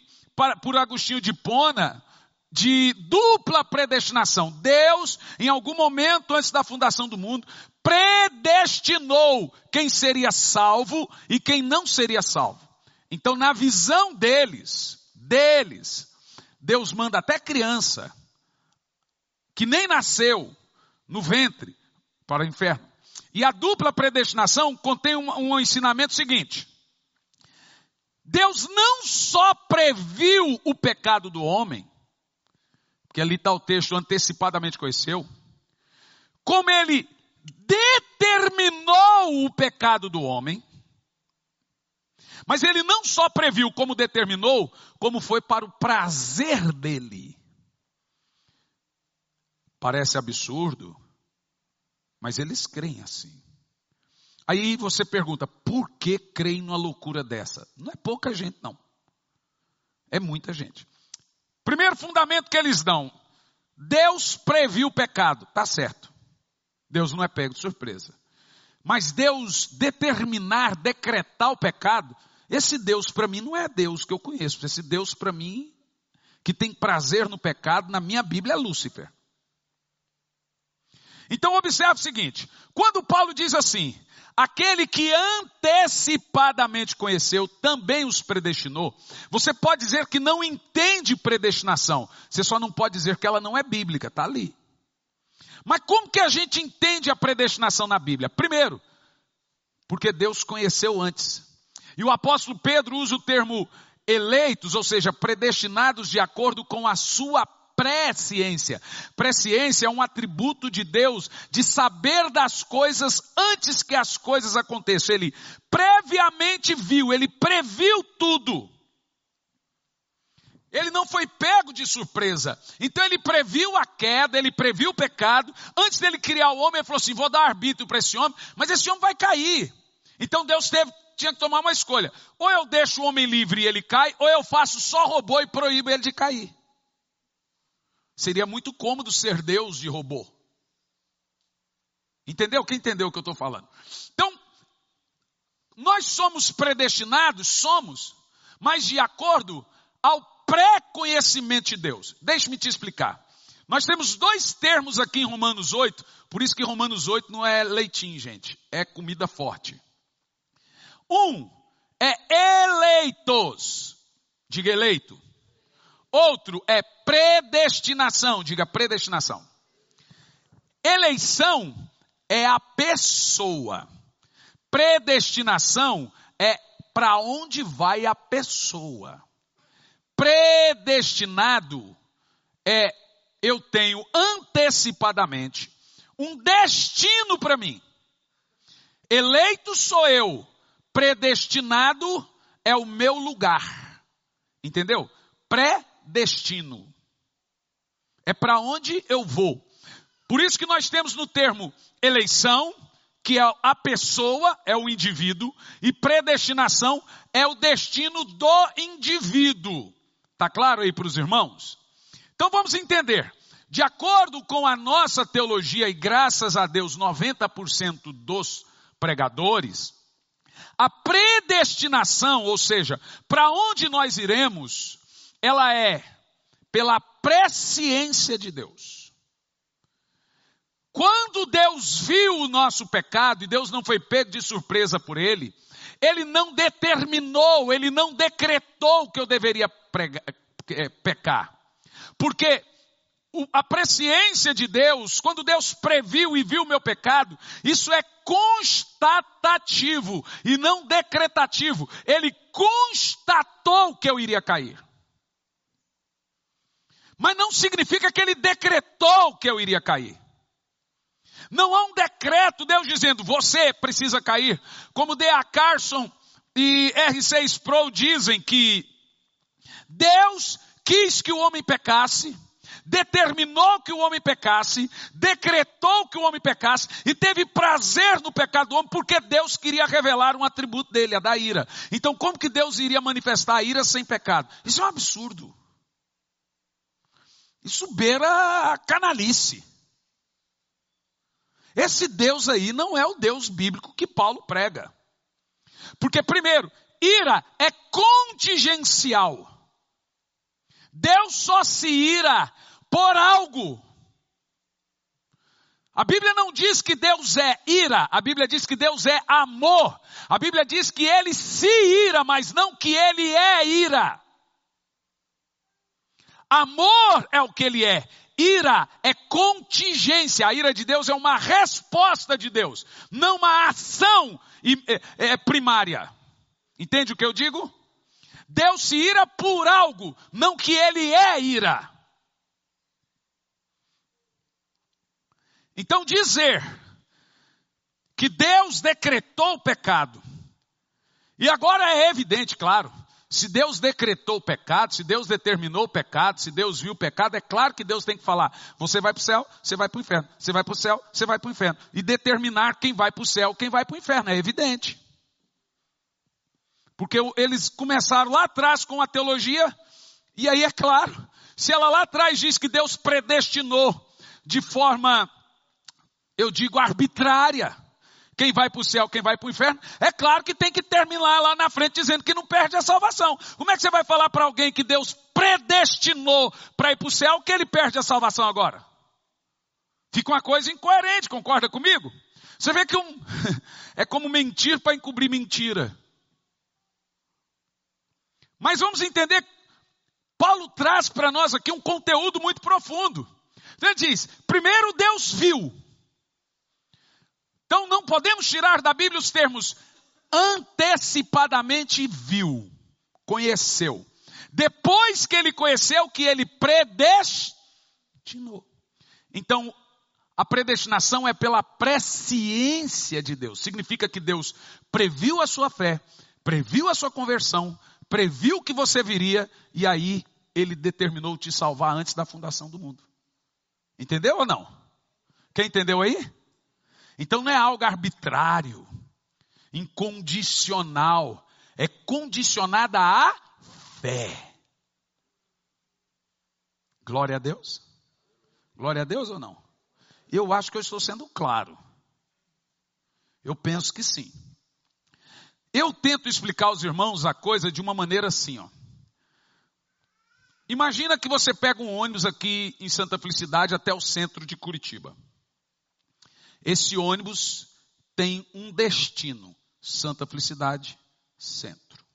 por Agostinho de Pona, de dupla predestinação. Deus, em algum momento antes da fundação do mundo, predestinou quem seria salvo e quem não seria salvo. Então, na visão deles, deles, Deus manda até criança, que nem nasceu no ventre, para o inferno. E a dupla predestinação contém um, um ensinamento seguinte. Deus não só previu o pecado do homem, que ali está o texto antecipadamente conheceu, como ele determinou o pecado do homem, mas ele não só previu como determinou, como foi para o prazer dele. Parece absurdo, Mas eles creem assim. Aí você pergunta, por que creem numa loucura dessa? Não é pouca gente, não. É muita gente. Primeiro fundamento que eles dão: Deus previu o pecado. Tá certo. Deus não é pego de surpresa. Mas Deus determinar, decretar o pecado, esse Deus para mim não é Deus que eu conheço. Esse Deus para mim, que tem prazer no pecado, na minha Bíblia é Lúcifer. Então observe o seguinte: quando Paulo diz assim, aquele que antecipadamente conheceu também os predestinou, você pode dizer que não entende predestinação, você só não pode dizer que ela não é bíblica, está ali. Mas como que a gente entende a predestinação na Bíblia? Primeiro, porque Deus conheceu antes. E o apóstolo Pedro usa o termo eleitos, ou seja, predestinados de acordo com a sua presciência. Presciência é um atributo de Deus de saber das coisas antes que as coisas aconteçam. Ele previamente viu, ele previu tudo. Ele não foi pego de surpresa. Então ele previu a queda, ele previu o pecado. Antes dele criar o homem, ele falou assim: vou dar arbítrio para esse homem, mas esse homem vai cair. Então Deus teve, tinha que tomar uma escolha. Ou eu deixo o homem livre e ele cai, ou eu faço só robô e proíbo ele de cair. Seria muito cômodo ser Deus de robô. Entendeu? Quem entendeu o que eu estou falando? Então, nós somos predestinados, somos, mas de acordo ao pré-conhecimento de Deus. Deixe-me te explicar. Nós temos dois termos aqui em Romanos 8, por isso que Romanos 8 não é leitinho, gente, é comida forte. Um é eleitos, diga eleito. Outro é predestinação, diga predestinação. Eleição é a pessoa. Predestinação é para onde vai a pessoa. Predestinado é eu tenho antecipadamente um destino para mim. Eleito sou eu, predestinado é o meu lugar. Entendeu? Predestino. É para onde eu vou. Por isso que nós temos no termo eleição, que é a pessoa, é o indivíduo, e predestinação é o destino do indivíduo. Está claro aí para os irmãos? Então vamos entender. De acordo com a nossa teologia, e graças a Deus 90% dos pregadores, a predestinação, ou seja, para onde nós iremos, ela é pela presciência de Deus. Quando Deus viu o nosso pecado, e Deus não foi pego de surpresa por ele, ele não determinou, ele não decretou que eu deveria pregar, é, pecar. Porque a presciência de Deus, quando Deus previu e viu o meu pecado, isso é constatativo e não decretativo. Ele constatou que eu iria cair. Mas não significa que ele decretou que eu iria cair. Não há um decreto, Deus dizendo, você precisa cair. Como D.A. Carson e R6 Pro dizem que Deus quis que o homem pecasse, determinou que o homem pecasse, decretou que o homem pecasse e teve prazer no pecado do homem porque Deus queria revelar um atributo dele, a da ira. Então, como que Deus iria manifestar a ira sem pecado? Isso é um absurdo. Isso beira a canalice. Esse Deus aí não é o Deus bíblico que Paulo prega. Porque, primeiro, ira é contingencial. Deus só se ira por algo. A Bíblia não diz que Deus é ira, a Bíblia diz que Deus é amor. A Bíblia diz que ele se ira, mas não que ele é ira. Amor é o que ele é. Ira é contingência. A ira de Deus é uma resposta de Deus, não uma ação é, é, primária. Entende o que eu digo? Deus se ira por algo, não que ele é ira. Então dizer que Deus decretou o pecado, e agora é evidente, claro, Se Deus decretou o pecado, se Deus determinou o pecado, se Deus viu o pecado, é claro que Deus tem que falar: você vai para o céu, você vai para o inferno, você vai para o céu, você vai para o inferno. E determinar quem vai para o céu, quem vai para o inferno, é evidente. Porque eles começaram lá atrás com a teologia, e aí é claro, se ela lá atrás diz que Deus predestinou de forma, eu digo, arbitrária, quem vai para o céu, quem vai para o inferno, é claro que tem que terminar lá na frente dizendo que não perde a salvação. Como é que você vai falar para alguém que Deus predestinou para ir para o céu que ele perde a salvação agora? Fica uma coisa incoerente, concorda comigo? Você vê que um, (laughs) é como mentir para encobrir mentira. Mas vamos entender, Paulo traz para nós aqui um conteúdo muito profundo. Então ele diz: primeiro Deus viu, então não podemos tirar da Bíblia os termos antecipadamente viu, conheceu. Depois que ele conheceu, que ele predestinou. Então, a predestinação é pela presciência de Deus. Significa que Deus previu a sua fé, previu a sua conversão, previu que você viria e aí ele determinou te salvar antes da fundação do mundo. Entendeu ou não? Quem entendeu aí? Então não é algo arbitrário, incondicional, é condicionada à fé. Glória a Deus. Glória a Deus ou não? Eu acho que eu estou sendo claro. Eu penso que sim. Eu tento explicar aos irmãos a coisa de uma maneira assim, ó. Imagina que você pega um ônibus aqui em Santa Felicidade até o centro de Curitiba. Esse ônibus tem um destino, Santa Felicidade Centro.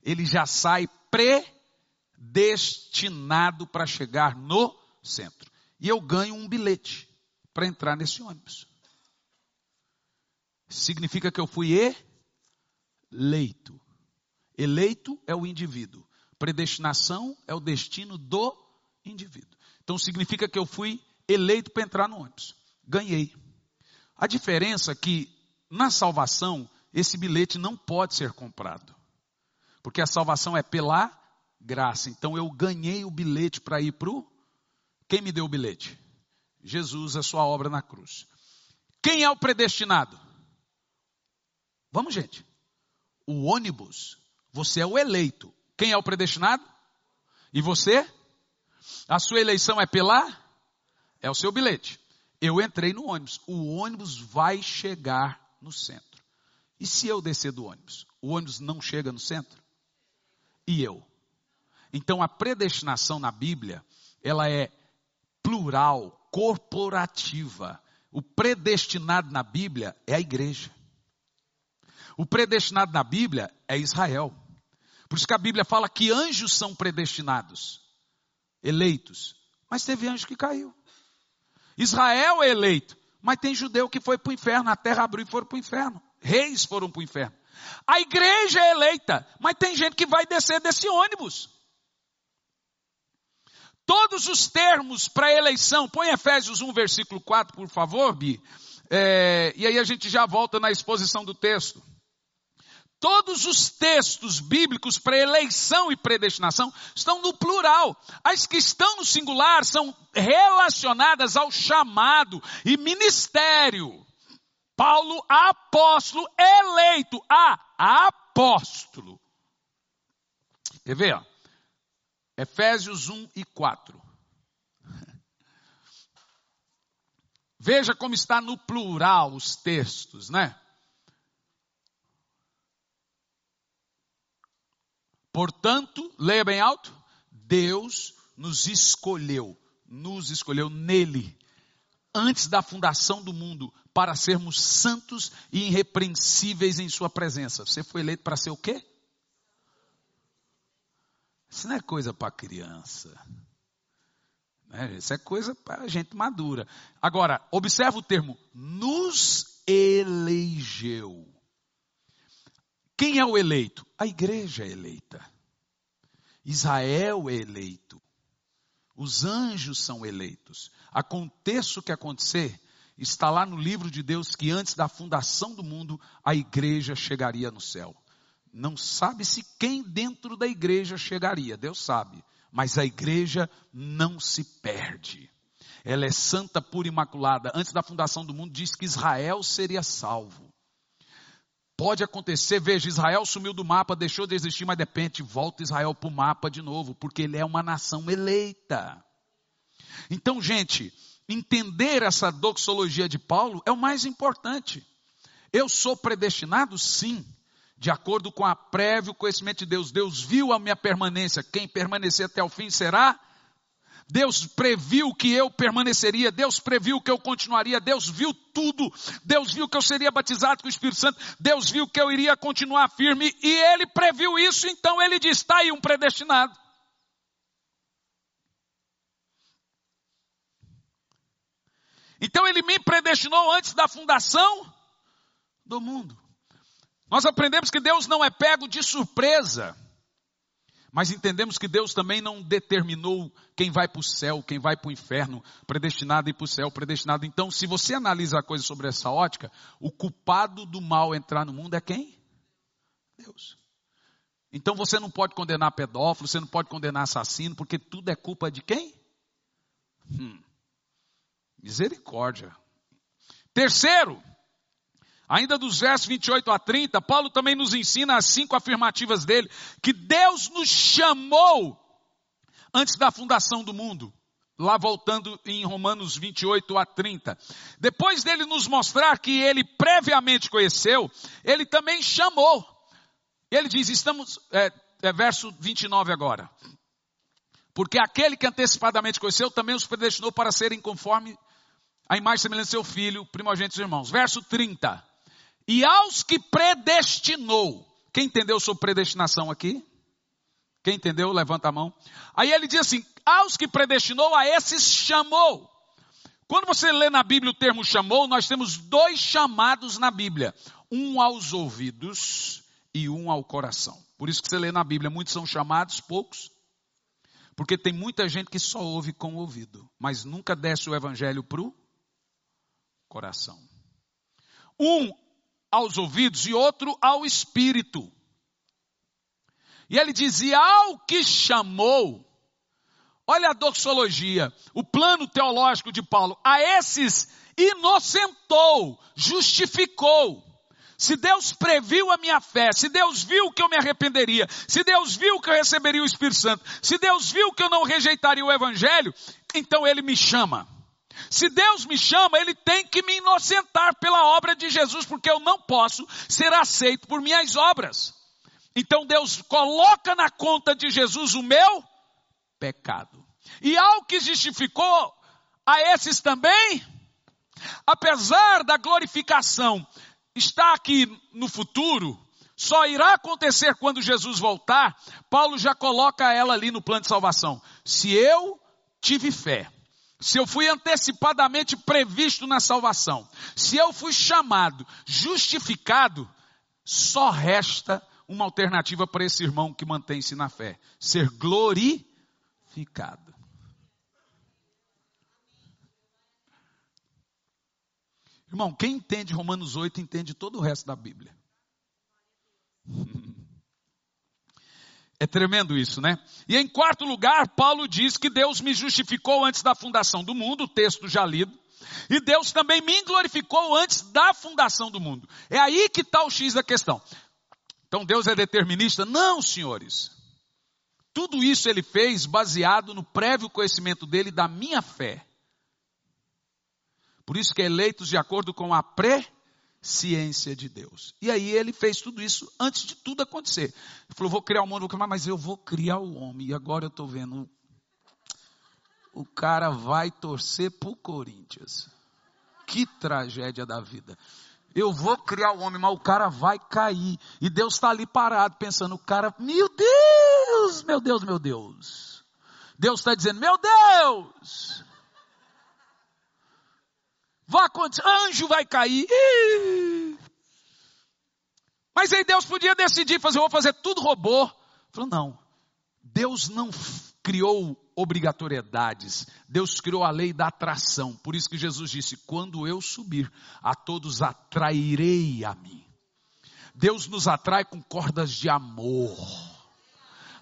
Ele já sai predestinado para chegar no centro. E eu ganho um bilhete para entrar nesse ônibus. Significa que eu fui eleito. Eleito é o indivíduo. Predestinação é o destino do indivíduo. Então significa que eu fui eleito para entrar no ônibus. Ganhei. A diferença é que na salvação esse bilhete não pode ser comprado. Porque a salvação é pela graça. Então eu ganhei o bilhete para ir para o. Quem me deu o bilhete? Jesus, a sua obra na cruz. Quem é o predestinado? Vamos, gente. O ônibus, você é o eleito. Quem é o predestinado? E você? A sua eleição é pela? É o seu bilhete. Eu entrei no ônibus. O ônibus vai chegar no centro. E se eu descer do ônibus? O ônibus não chega no centro? E eu? Então a predestinação na Bíblia, ela é plural, corporativa. O predestinado na Bíblia é a igreja. O predestinado na Bíblia é Israel. Por isso que a Bíblia fala que anjos são predestinados, eleitos. Mas teve anjo que caiu. Israel é eleito, mas tem judeu que foi para o inferno, a terra abriu e foram para o inferno. Reis foram para o inferno. A igreja é eleita, mas tem gente que vai descer desse ônibus. Todos os termos para eleição, põe Efésios 1, versículo 4, por favor, Bi. É, e aí a gente já volta na exposição do texto. Todos os textos bíblicos para eleição e predestinação estão no plural. As que estão no singular são relacionadas ao chamado e ministério. Paulo, apóstolo, eleito a apóstolo. Quer ver? Ó? Efésios 1 e 4. Veja como está no plural os textos, né? Portanto, leia bem alto, Deus nos escolheu, nos escolheu nele, antes da fundação do mundo, para sermos santos e irrepreensíveis em sua presença. Você foi eleito para ser o quê? Isso não é coisa para criança. Né? Isso é coisa para gente madura. Agora, observa o termo, nos elegeu. Quem é o eleito? A igreja é eleita. Israel é eleito. Os anjos são eleitos. Aconteça o que acontecer, está lá no livro de Deus que antes da fundação do mundo a igreja chegaria no céu. Não sabe-se quem dentro da igreja chegaria, Deus sabe. Mas a igreja não se perde. Ela é santa, pura imaculada. Antes da fundação do mundo, diz que Israel seria salvo. Pode acontecer, veja, Israel sumiu do mapa, deixou de existir, mas de repente volta Israel para o mapa de novo, porque ele é uma nação eleita. Então, gente, entender essa doxologia de Paulo é o mais importante. Eu sou predestinado? Sim. De acordo com a prévio conhecimento de Deus. Deus viu a minha permanência. Quem permanecer até o fim será Deus previu que eu permaneceria, Deus previu que eu continuaria, Deus viu tudo, Deus viu que eu seria batizado com o Espírito Santo, Deus viu que eu iria continuar firme e Ele previu isso, então Ele diz: está aí um predestinado. Então Ele me predestinou antes da fundação do mundo. Nós aprendemos que Deus não é pego de surpresa. Mas entendemos que Deus também não determinou quem vai para o céu, quem vai para o inferno, predestinado ir para o céu, predestinado. Então, se você analisa a coisa sobre essa ótica, o culpado do mal entrar no mundo é quem? Deus. Então você não pode condenar pedófilo, você não pode condenar assassino, porque tudo é culpa de quem? Hum. Misericórdia. Terceiro, Ainda dos versos 28 a 30, Paulo também nos ensina as cinco afirmativas dele, que Deus nos chamou antes da fundação do mundo. Lá voltando em Romanos 28 a 30. Depois dele nos mostrar que ele previamente conheceu, ele também chamou. Ele diz, estamos, é, é verso 29 agora. Porque aquele que antecipadamente conheceu também os predestinou para serem conforme a imagem semelhante do seu filho, primogênitos irmãos. Verso 30. E aos que predestinou. Quem entendeu sobre predestinação aqui? Quem entendeu? Levanta a mão. Aí ele diz assim: aos que predestinou, a esses chamou. Quando você lê na Bíblia o termo chamou, nós temos dois chamados na Bíblia: um aos ouvidos e um ao coração. Por isso que você lê na Bíblia, muitos são chamados, poucos. Porque tem muita gente que só ouve com o ouvido, mas nunca desce o evangelho para o coração. Um aos ouvidos e outro ao espírito. E ele dizia ao que chamou, olha a doxologia, o plano teológico de Paulo, a esses inocentou, justificou. Se Deus previu a minha fé, se Deus viu que eu me arrependeria, se Deus viu que eu receberia o Espírito Santo, se Deus viu que eu não rejeitaria o Evangelho, então Ele me chama. Se Deus me chama, Ele tem que me inocentar pela obra de Jesus, porque eu não posso ser aceito por minhas obras. Então Deus coloca na conta de Jesus o meu pecado. E ao que justificou a esses também, apesar da glorificação estar aqui no futuro, só irá acontecer quando Jesus voltar, Paulo já coloca ela ali no plano de salvação. Se eu tive fé, se eu fui antecipadamente previsto na salvação, se eu fui chamado, justificado, só resta uma alternativa para esse irmão que mantém-se na fé: ser glorificado. Irmão, quem entende Romanos 8 entende todo o resto da Bíblia. É tremendo isso, né? E em quarto lugar, Paulo diz que Deus me justificou antes da fundação do mundo, texto já lido. E Deus também me glorificou antes da fundação do mundo. É aí que está o X da questão. Então Deus é determinista? Não, senhores. Tudo isso ele fez baseado no prévio conhecimento dele da minha fé. Por isso que é eleitos de acordo com a pré ciência de Deus. E aí ele fez tudo isso antes de tudo acontecer. Ele falou: vou criar o mundo, mas eu vou criar o homem. E agora eu estou vendo. O cara vai torcer para o Corinthians. Que tragédia da vida. Eu vou criar o homem, mas o cara vai cair. E Deus está ali parado, pensando, o cara, meu Deus, meu Deus, meu Deus. Deus está dizendo, meu Deus, vai acontecer, anjo vai cair. Mas aí Deus podia decidir fazer, eu vou fazer tudo robô. Falou, não. Deus não criou obrigatoriedades. Deus criou a lei da atração. Por isso que Jesus disse: quando eu subir, a todos atrairei a mim. Deus nos atrai com cordas de amor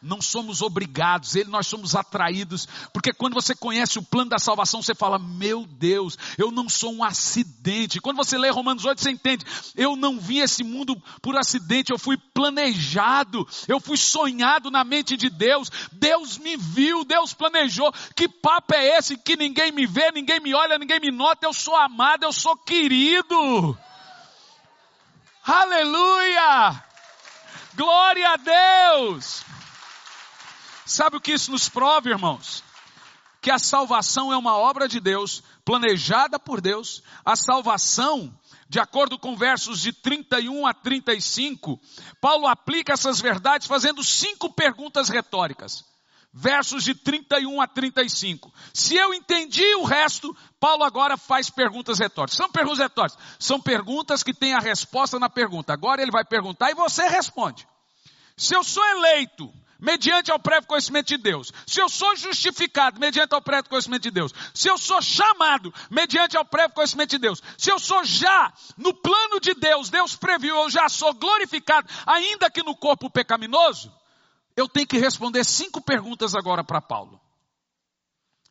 não somos obrigados, ele nós somos atraídos, porque quando você conhece o plano da salvação, você fala: "Meu Deus, eu não sou um acidente". Quando você lê Romanos 8, você entende: "Eu não vim esse mundo por acidente, eu fui planejado, eu fui sonhado na mente de Deus. Deus me viu, Deus planejou. Que papo é esse que ninguém me vê, ninguém me olha, ninguém me nota? Eu sou amado, eu sou querido". Aleluia! Glória a Deus! Sabe o que isso nos prova, irmãos? Que a salvação é uma obra de Deus, planejada por Deus. A salvação, de acordo com versos de 31 a 35, Paulo aplica essas verdades fazendo cinco perguntas retóricas. Versos de 31 a 35. Se eu entendi o resto, Paulo agora faz perguntas retóricas. São perguntas retóricas. São perguntas que têm a resposta na pergunta. Agora ele vai perguntar e você responde. Se eu sou eleito, mediante ao prévio conhecimento de Deus, se eu sou justificado mediante ao prévio conhecimento de Deus, se eu sou chamado mediante ao prévio conhecimento de Deus, se eu sou já no plano de Deus, Deus previu, eu já sou glorificado, ainda que no corpo pecaminoso, eu tenho que responder cinco perguntas agora para Paulo.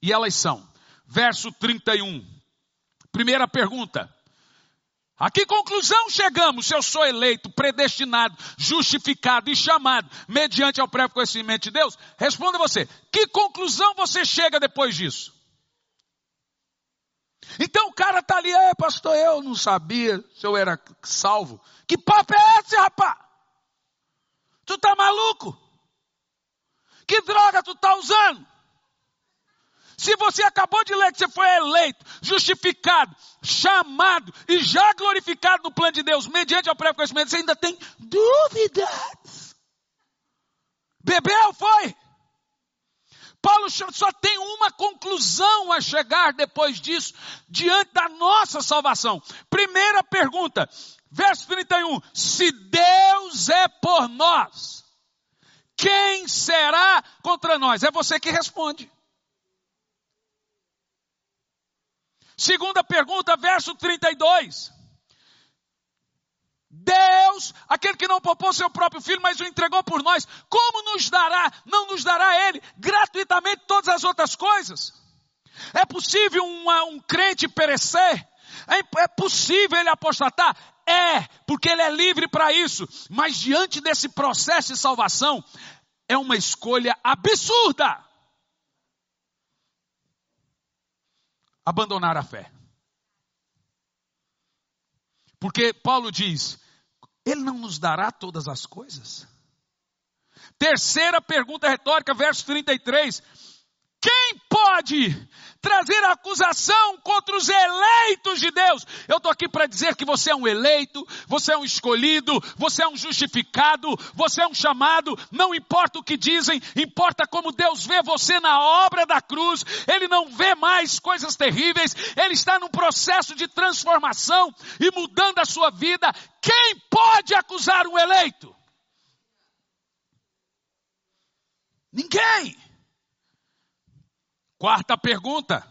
E elas são, verso 31. Primeira pergunta: a que conclusão chegamos se eu sou eleito, predestinado, justificado e chamado mediante ao prévio conhecimento de Deus? Responda você. Que conclusão você chega depois disso? Então o cara está ali, é pastor, eu não sabia se eu era salvo. Que papo é esse, rapaz? Tu tá maluco? Que droga tu tá usando? Se você acabou de ler que você foi eleito, justificado, chamado e já glorificado no plano de Deus, mediante ao prévio conhecimento, você ainda tem dúvidas. Bebeu, foi? Paulo só tem uma conclusão a chegar depois disso, diante da nossa salvação. Primeira pergunta, verso 31. Se Deus é por nós, quem será contra nós? É você que responde. Segunda pergunta, verso 32. Deus, aquele que não poupou seu próprio filho, mas o entregou por nós, como nos dará, não nos dará ele gratuitamente todas as outras coisas? É possível um crente perecer? É, é possível ele apostatar? É, porque ele é livre para isso. Mas diante desse processo de salvação, é uma escolha absurda. Abandonar a fé. Porque Paulo diz: Ele não nos dará todas as coisas? Terceira pergunta retórica, verso 33. Quem pode trazer acusação contra os eleitos de Deus? Eu estou aqui para dizer que você é um eleito, você é um escolhido, você é um justificado, você é um chamado, não importa o que dizem, importa como Deus vê você na obra da cruz, Ele não vê mais coisas terríveis, Ele está num processo de transformação e mudando a sua vida. Quem pode acusar um eleito? Ninguém. Quarta pergunta,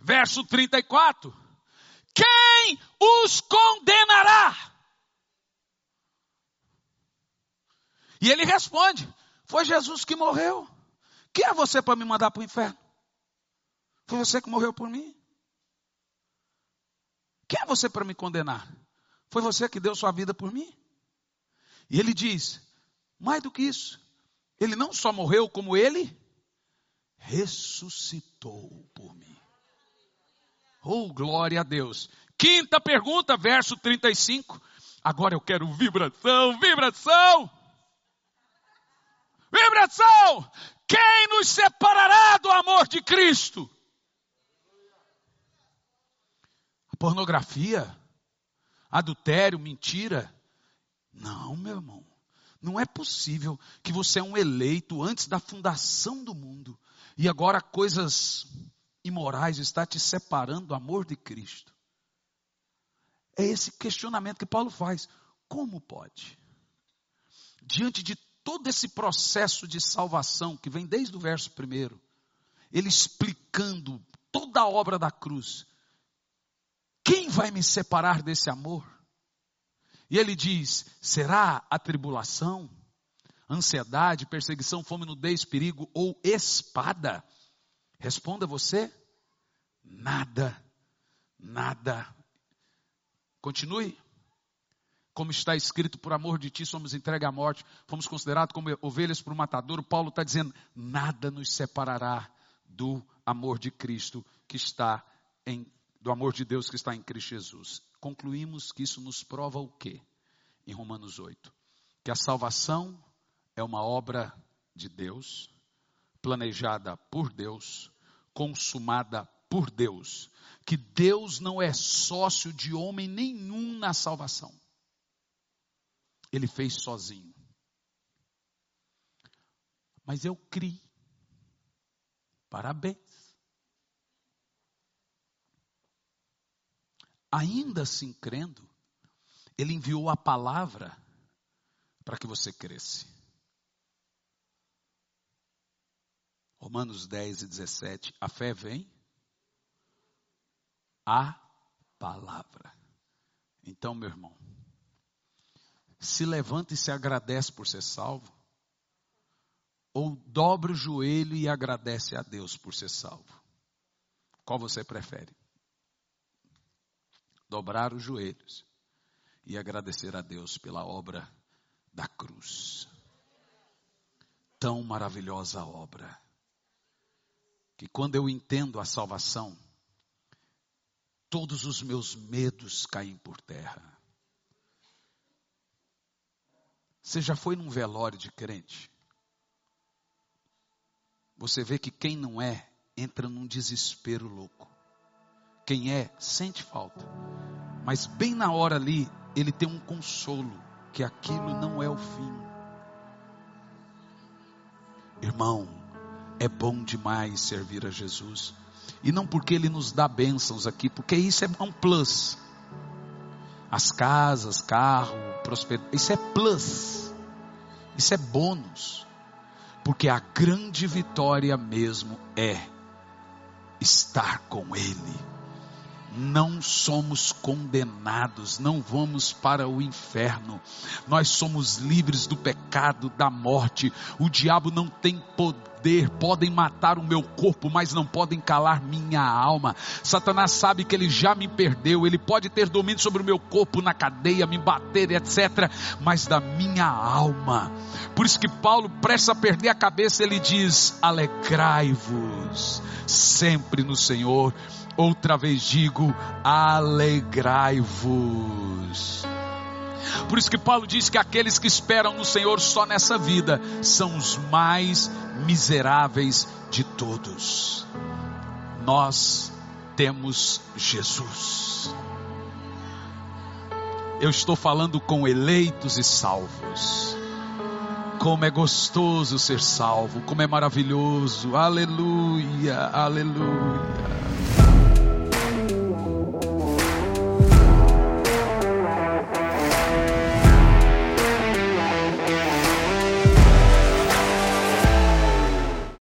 verso 34. Quem os condenará? E ele responde: Foi Jesus que morreu. Quem é você para me mandar para o inferno? Foi você que morreu por mim. Quem é você para me condenar? Foi você que deu sua vida por mim. E ele diz: mais do que isso, ele não só morreu, como ele ressuscitou por mim. Oh, glória a Deus. Quinta pergunta, verso 35. Agora eu quero vibração, vibração. Vibração! Quem nos separará do amor de Cristo? A pornografia, adultério, mentira. Não, meu irmão. Não é possível que você é um eleito antes da fundação do mundo e agora coisas imorais está te separando do amor de Cristo. É esse questionamento que Paulo faz. Como pode? Diante de todo esse processo de salvação que vem desde o verso primeiro, ele explicando toda a obra da cruz. Quem vai me separar desse amor? E ele diz: será a tribulação, ansiedade, perseguição, fome, nudez, perigo ou espada? Responda você: nada, nada. Continue. Como está escrito, por amor de ti somos entregues à morte, fomos considerados como ovelhas para o matador. Paulo está dizendo: nada nos separará do amor de Cristo que está em, do amor de Deus que está em Cristo Jesus. Concluímos que isso nos prova o quê? Em Romanos 8. Que a salvação é uma obra de Deus, planejada por Deus, consumada por Deus. Que Deus não é sócio de homem nenhum na salvação ele fez sozinho. Mas eu criei. Parabéns. Ainda assim crendo, ele enviou a palavra para que você cresça. Romanos 10 e 17. A fé vem a palavra. Então, meu irmão, se levanta e se agradece por ser salvo? Ou dobra o joelho e agradece a Deus por ser salvo? Qual você prefere? Dobrar os joelhos e agradecer a Deus pela obra da cruz. Tão maravilhosa obra, que quando eu entendo a salvação, todos os meus medos caem por terra. Você já foi num velório de crente? Você vê que quem não é, entra num desespero louco. Quem é, sente falta. Mas bem na hora ali, ele tem um consolo, que aquilo não é o fim. Irmão, é bom demais servir a Jesus. E não porque ele nos dá bênçãos aqui, porque isso é um plus. As casas, carro, prosperidade, isso é plus. Isso é bônus. Porque a grande vitória mesmo é estar com Ele não somos condenados, não vamos para o inferno. Nós somos livres do pecado, da morte. O diabo não tem poder, podem matar o meu corpo, mas não podem calar minha alma. Satanás sabe que ele já me perdeu, ele pode ter domínio sobre o meu corpo na cadeia, me bater, etc, mas da minha alma. Por isso que Paulo presta a perder a cabeça, ele diz: "Alegrai-vos sempre no Senhor". Outra vez digo: alegrai-vos. Por isso que Paulo diz que aqueles que esperam no Senhor só nessa vida são os mais miseráveis de todos. Nós temos Jesus. Eu estou falando com eleitos e salvos. Como é gostoso ser salvo, como é maravilhoso. Aleluia, aleluia.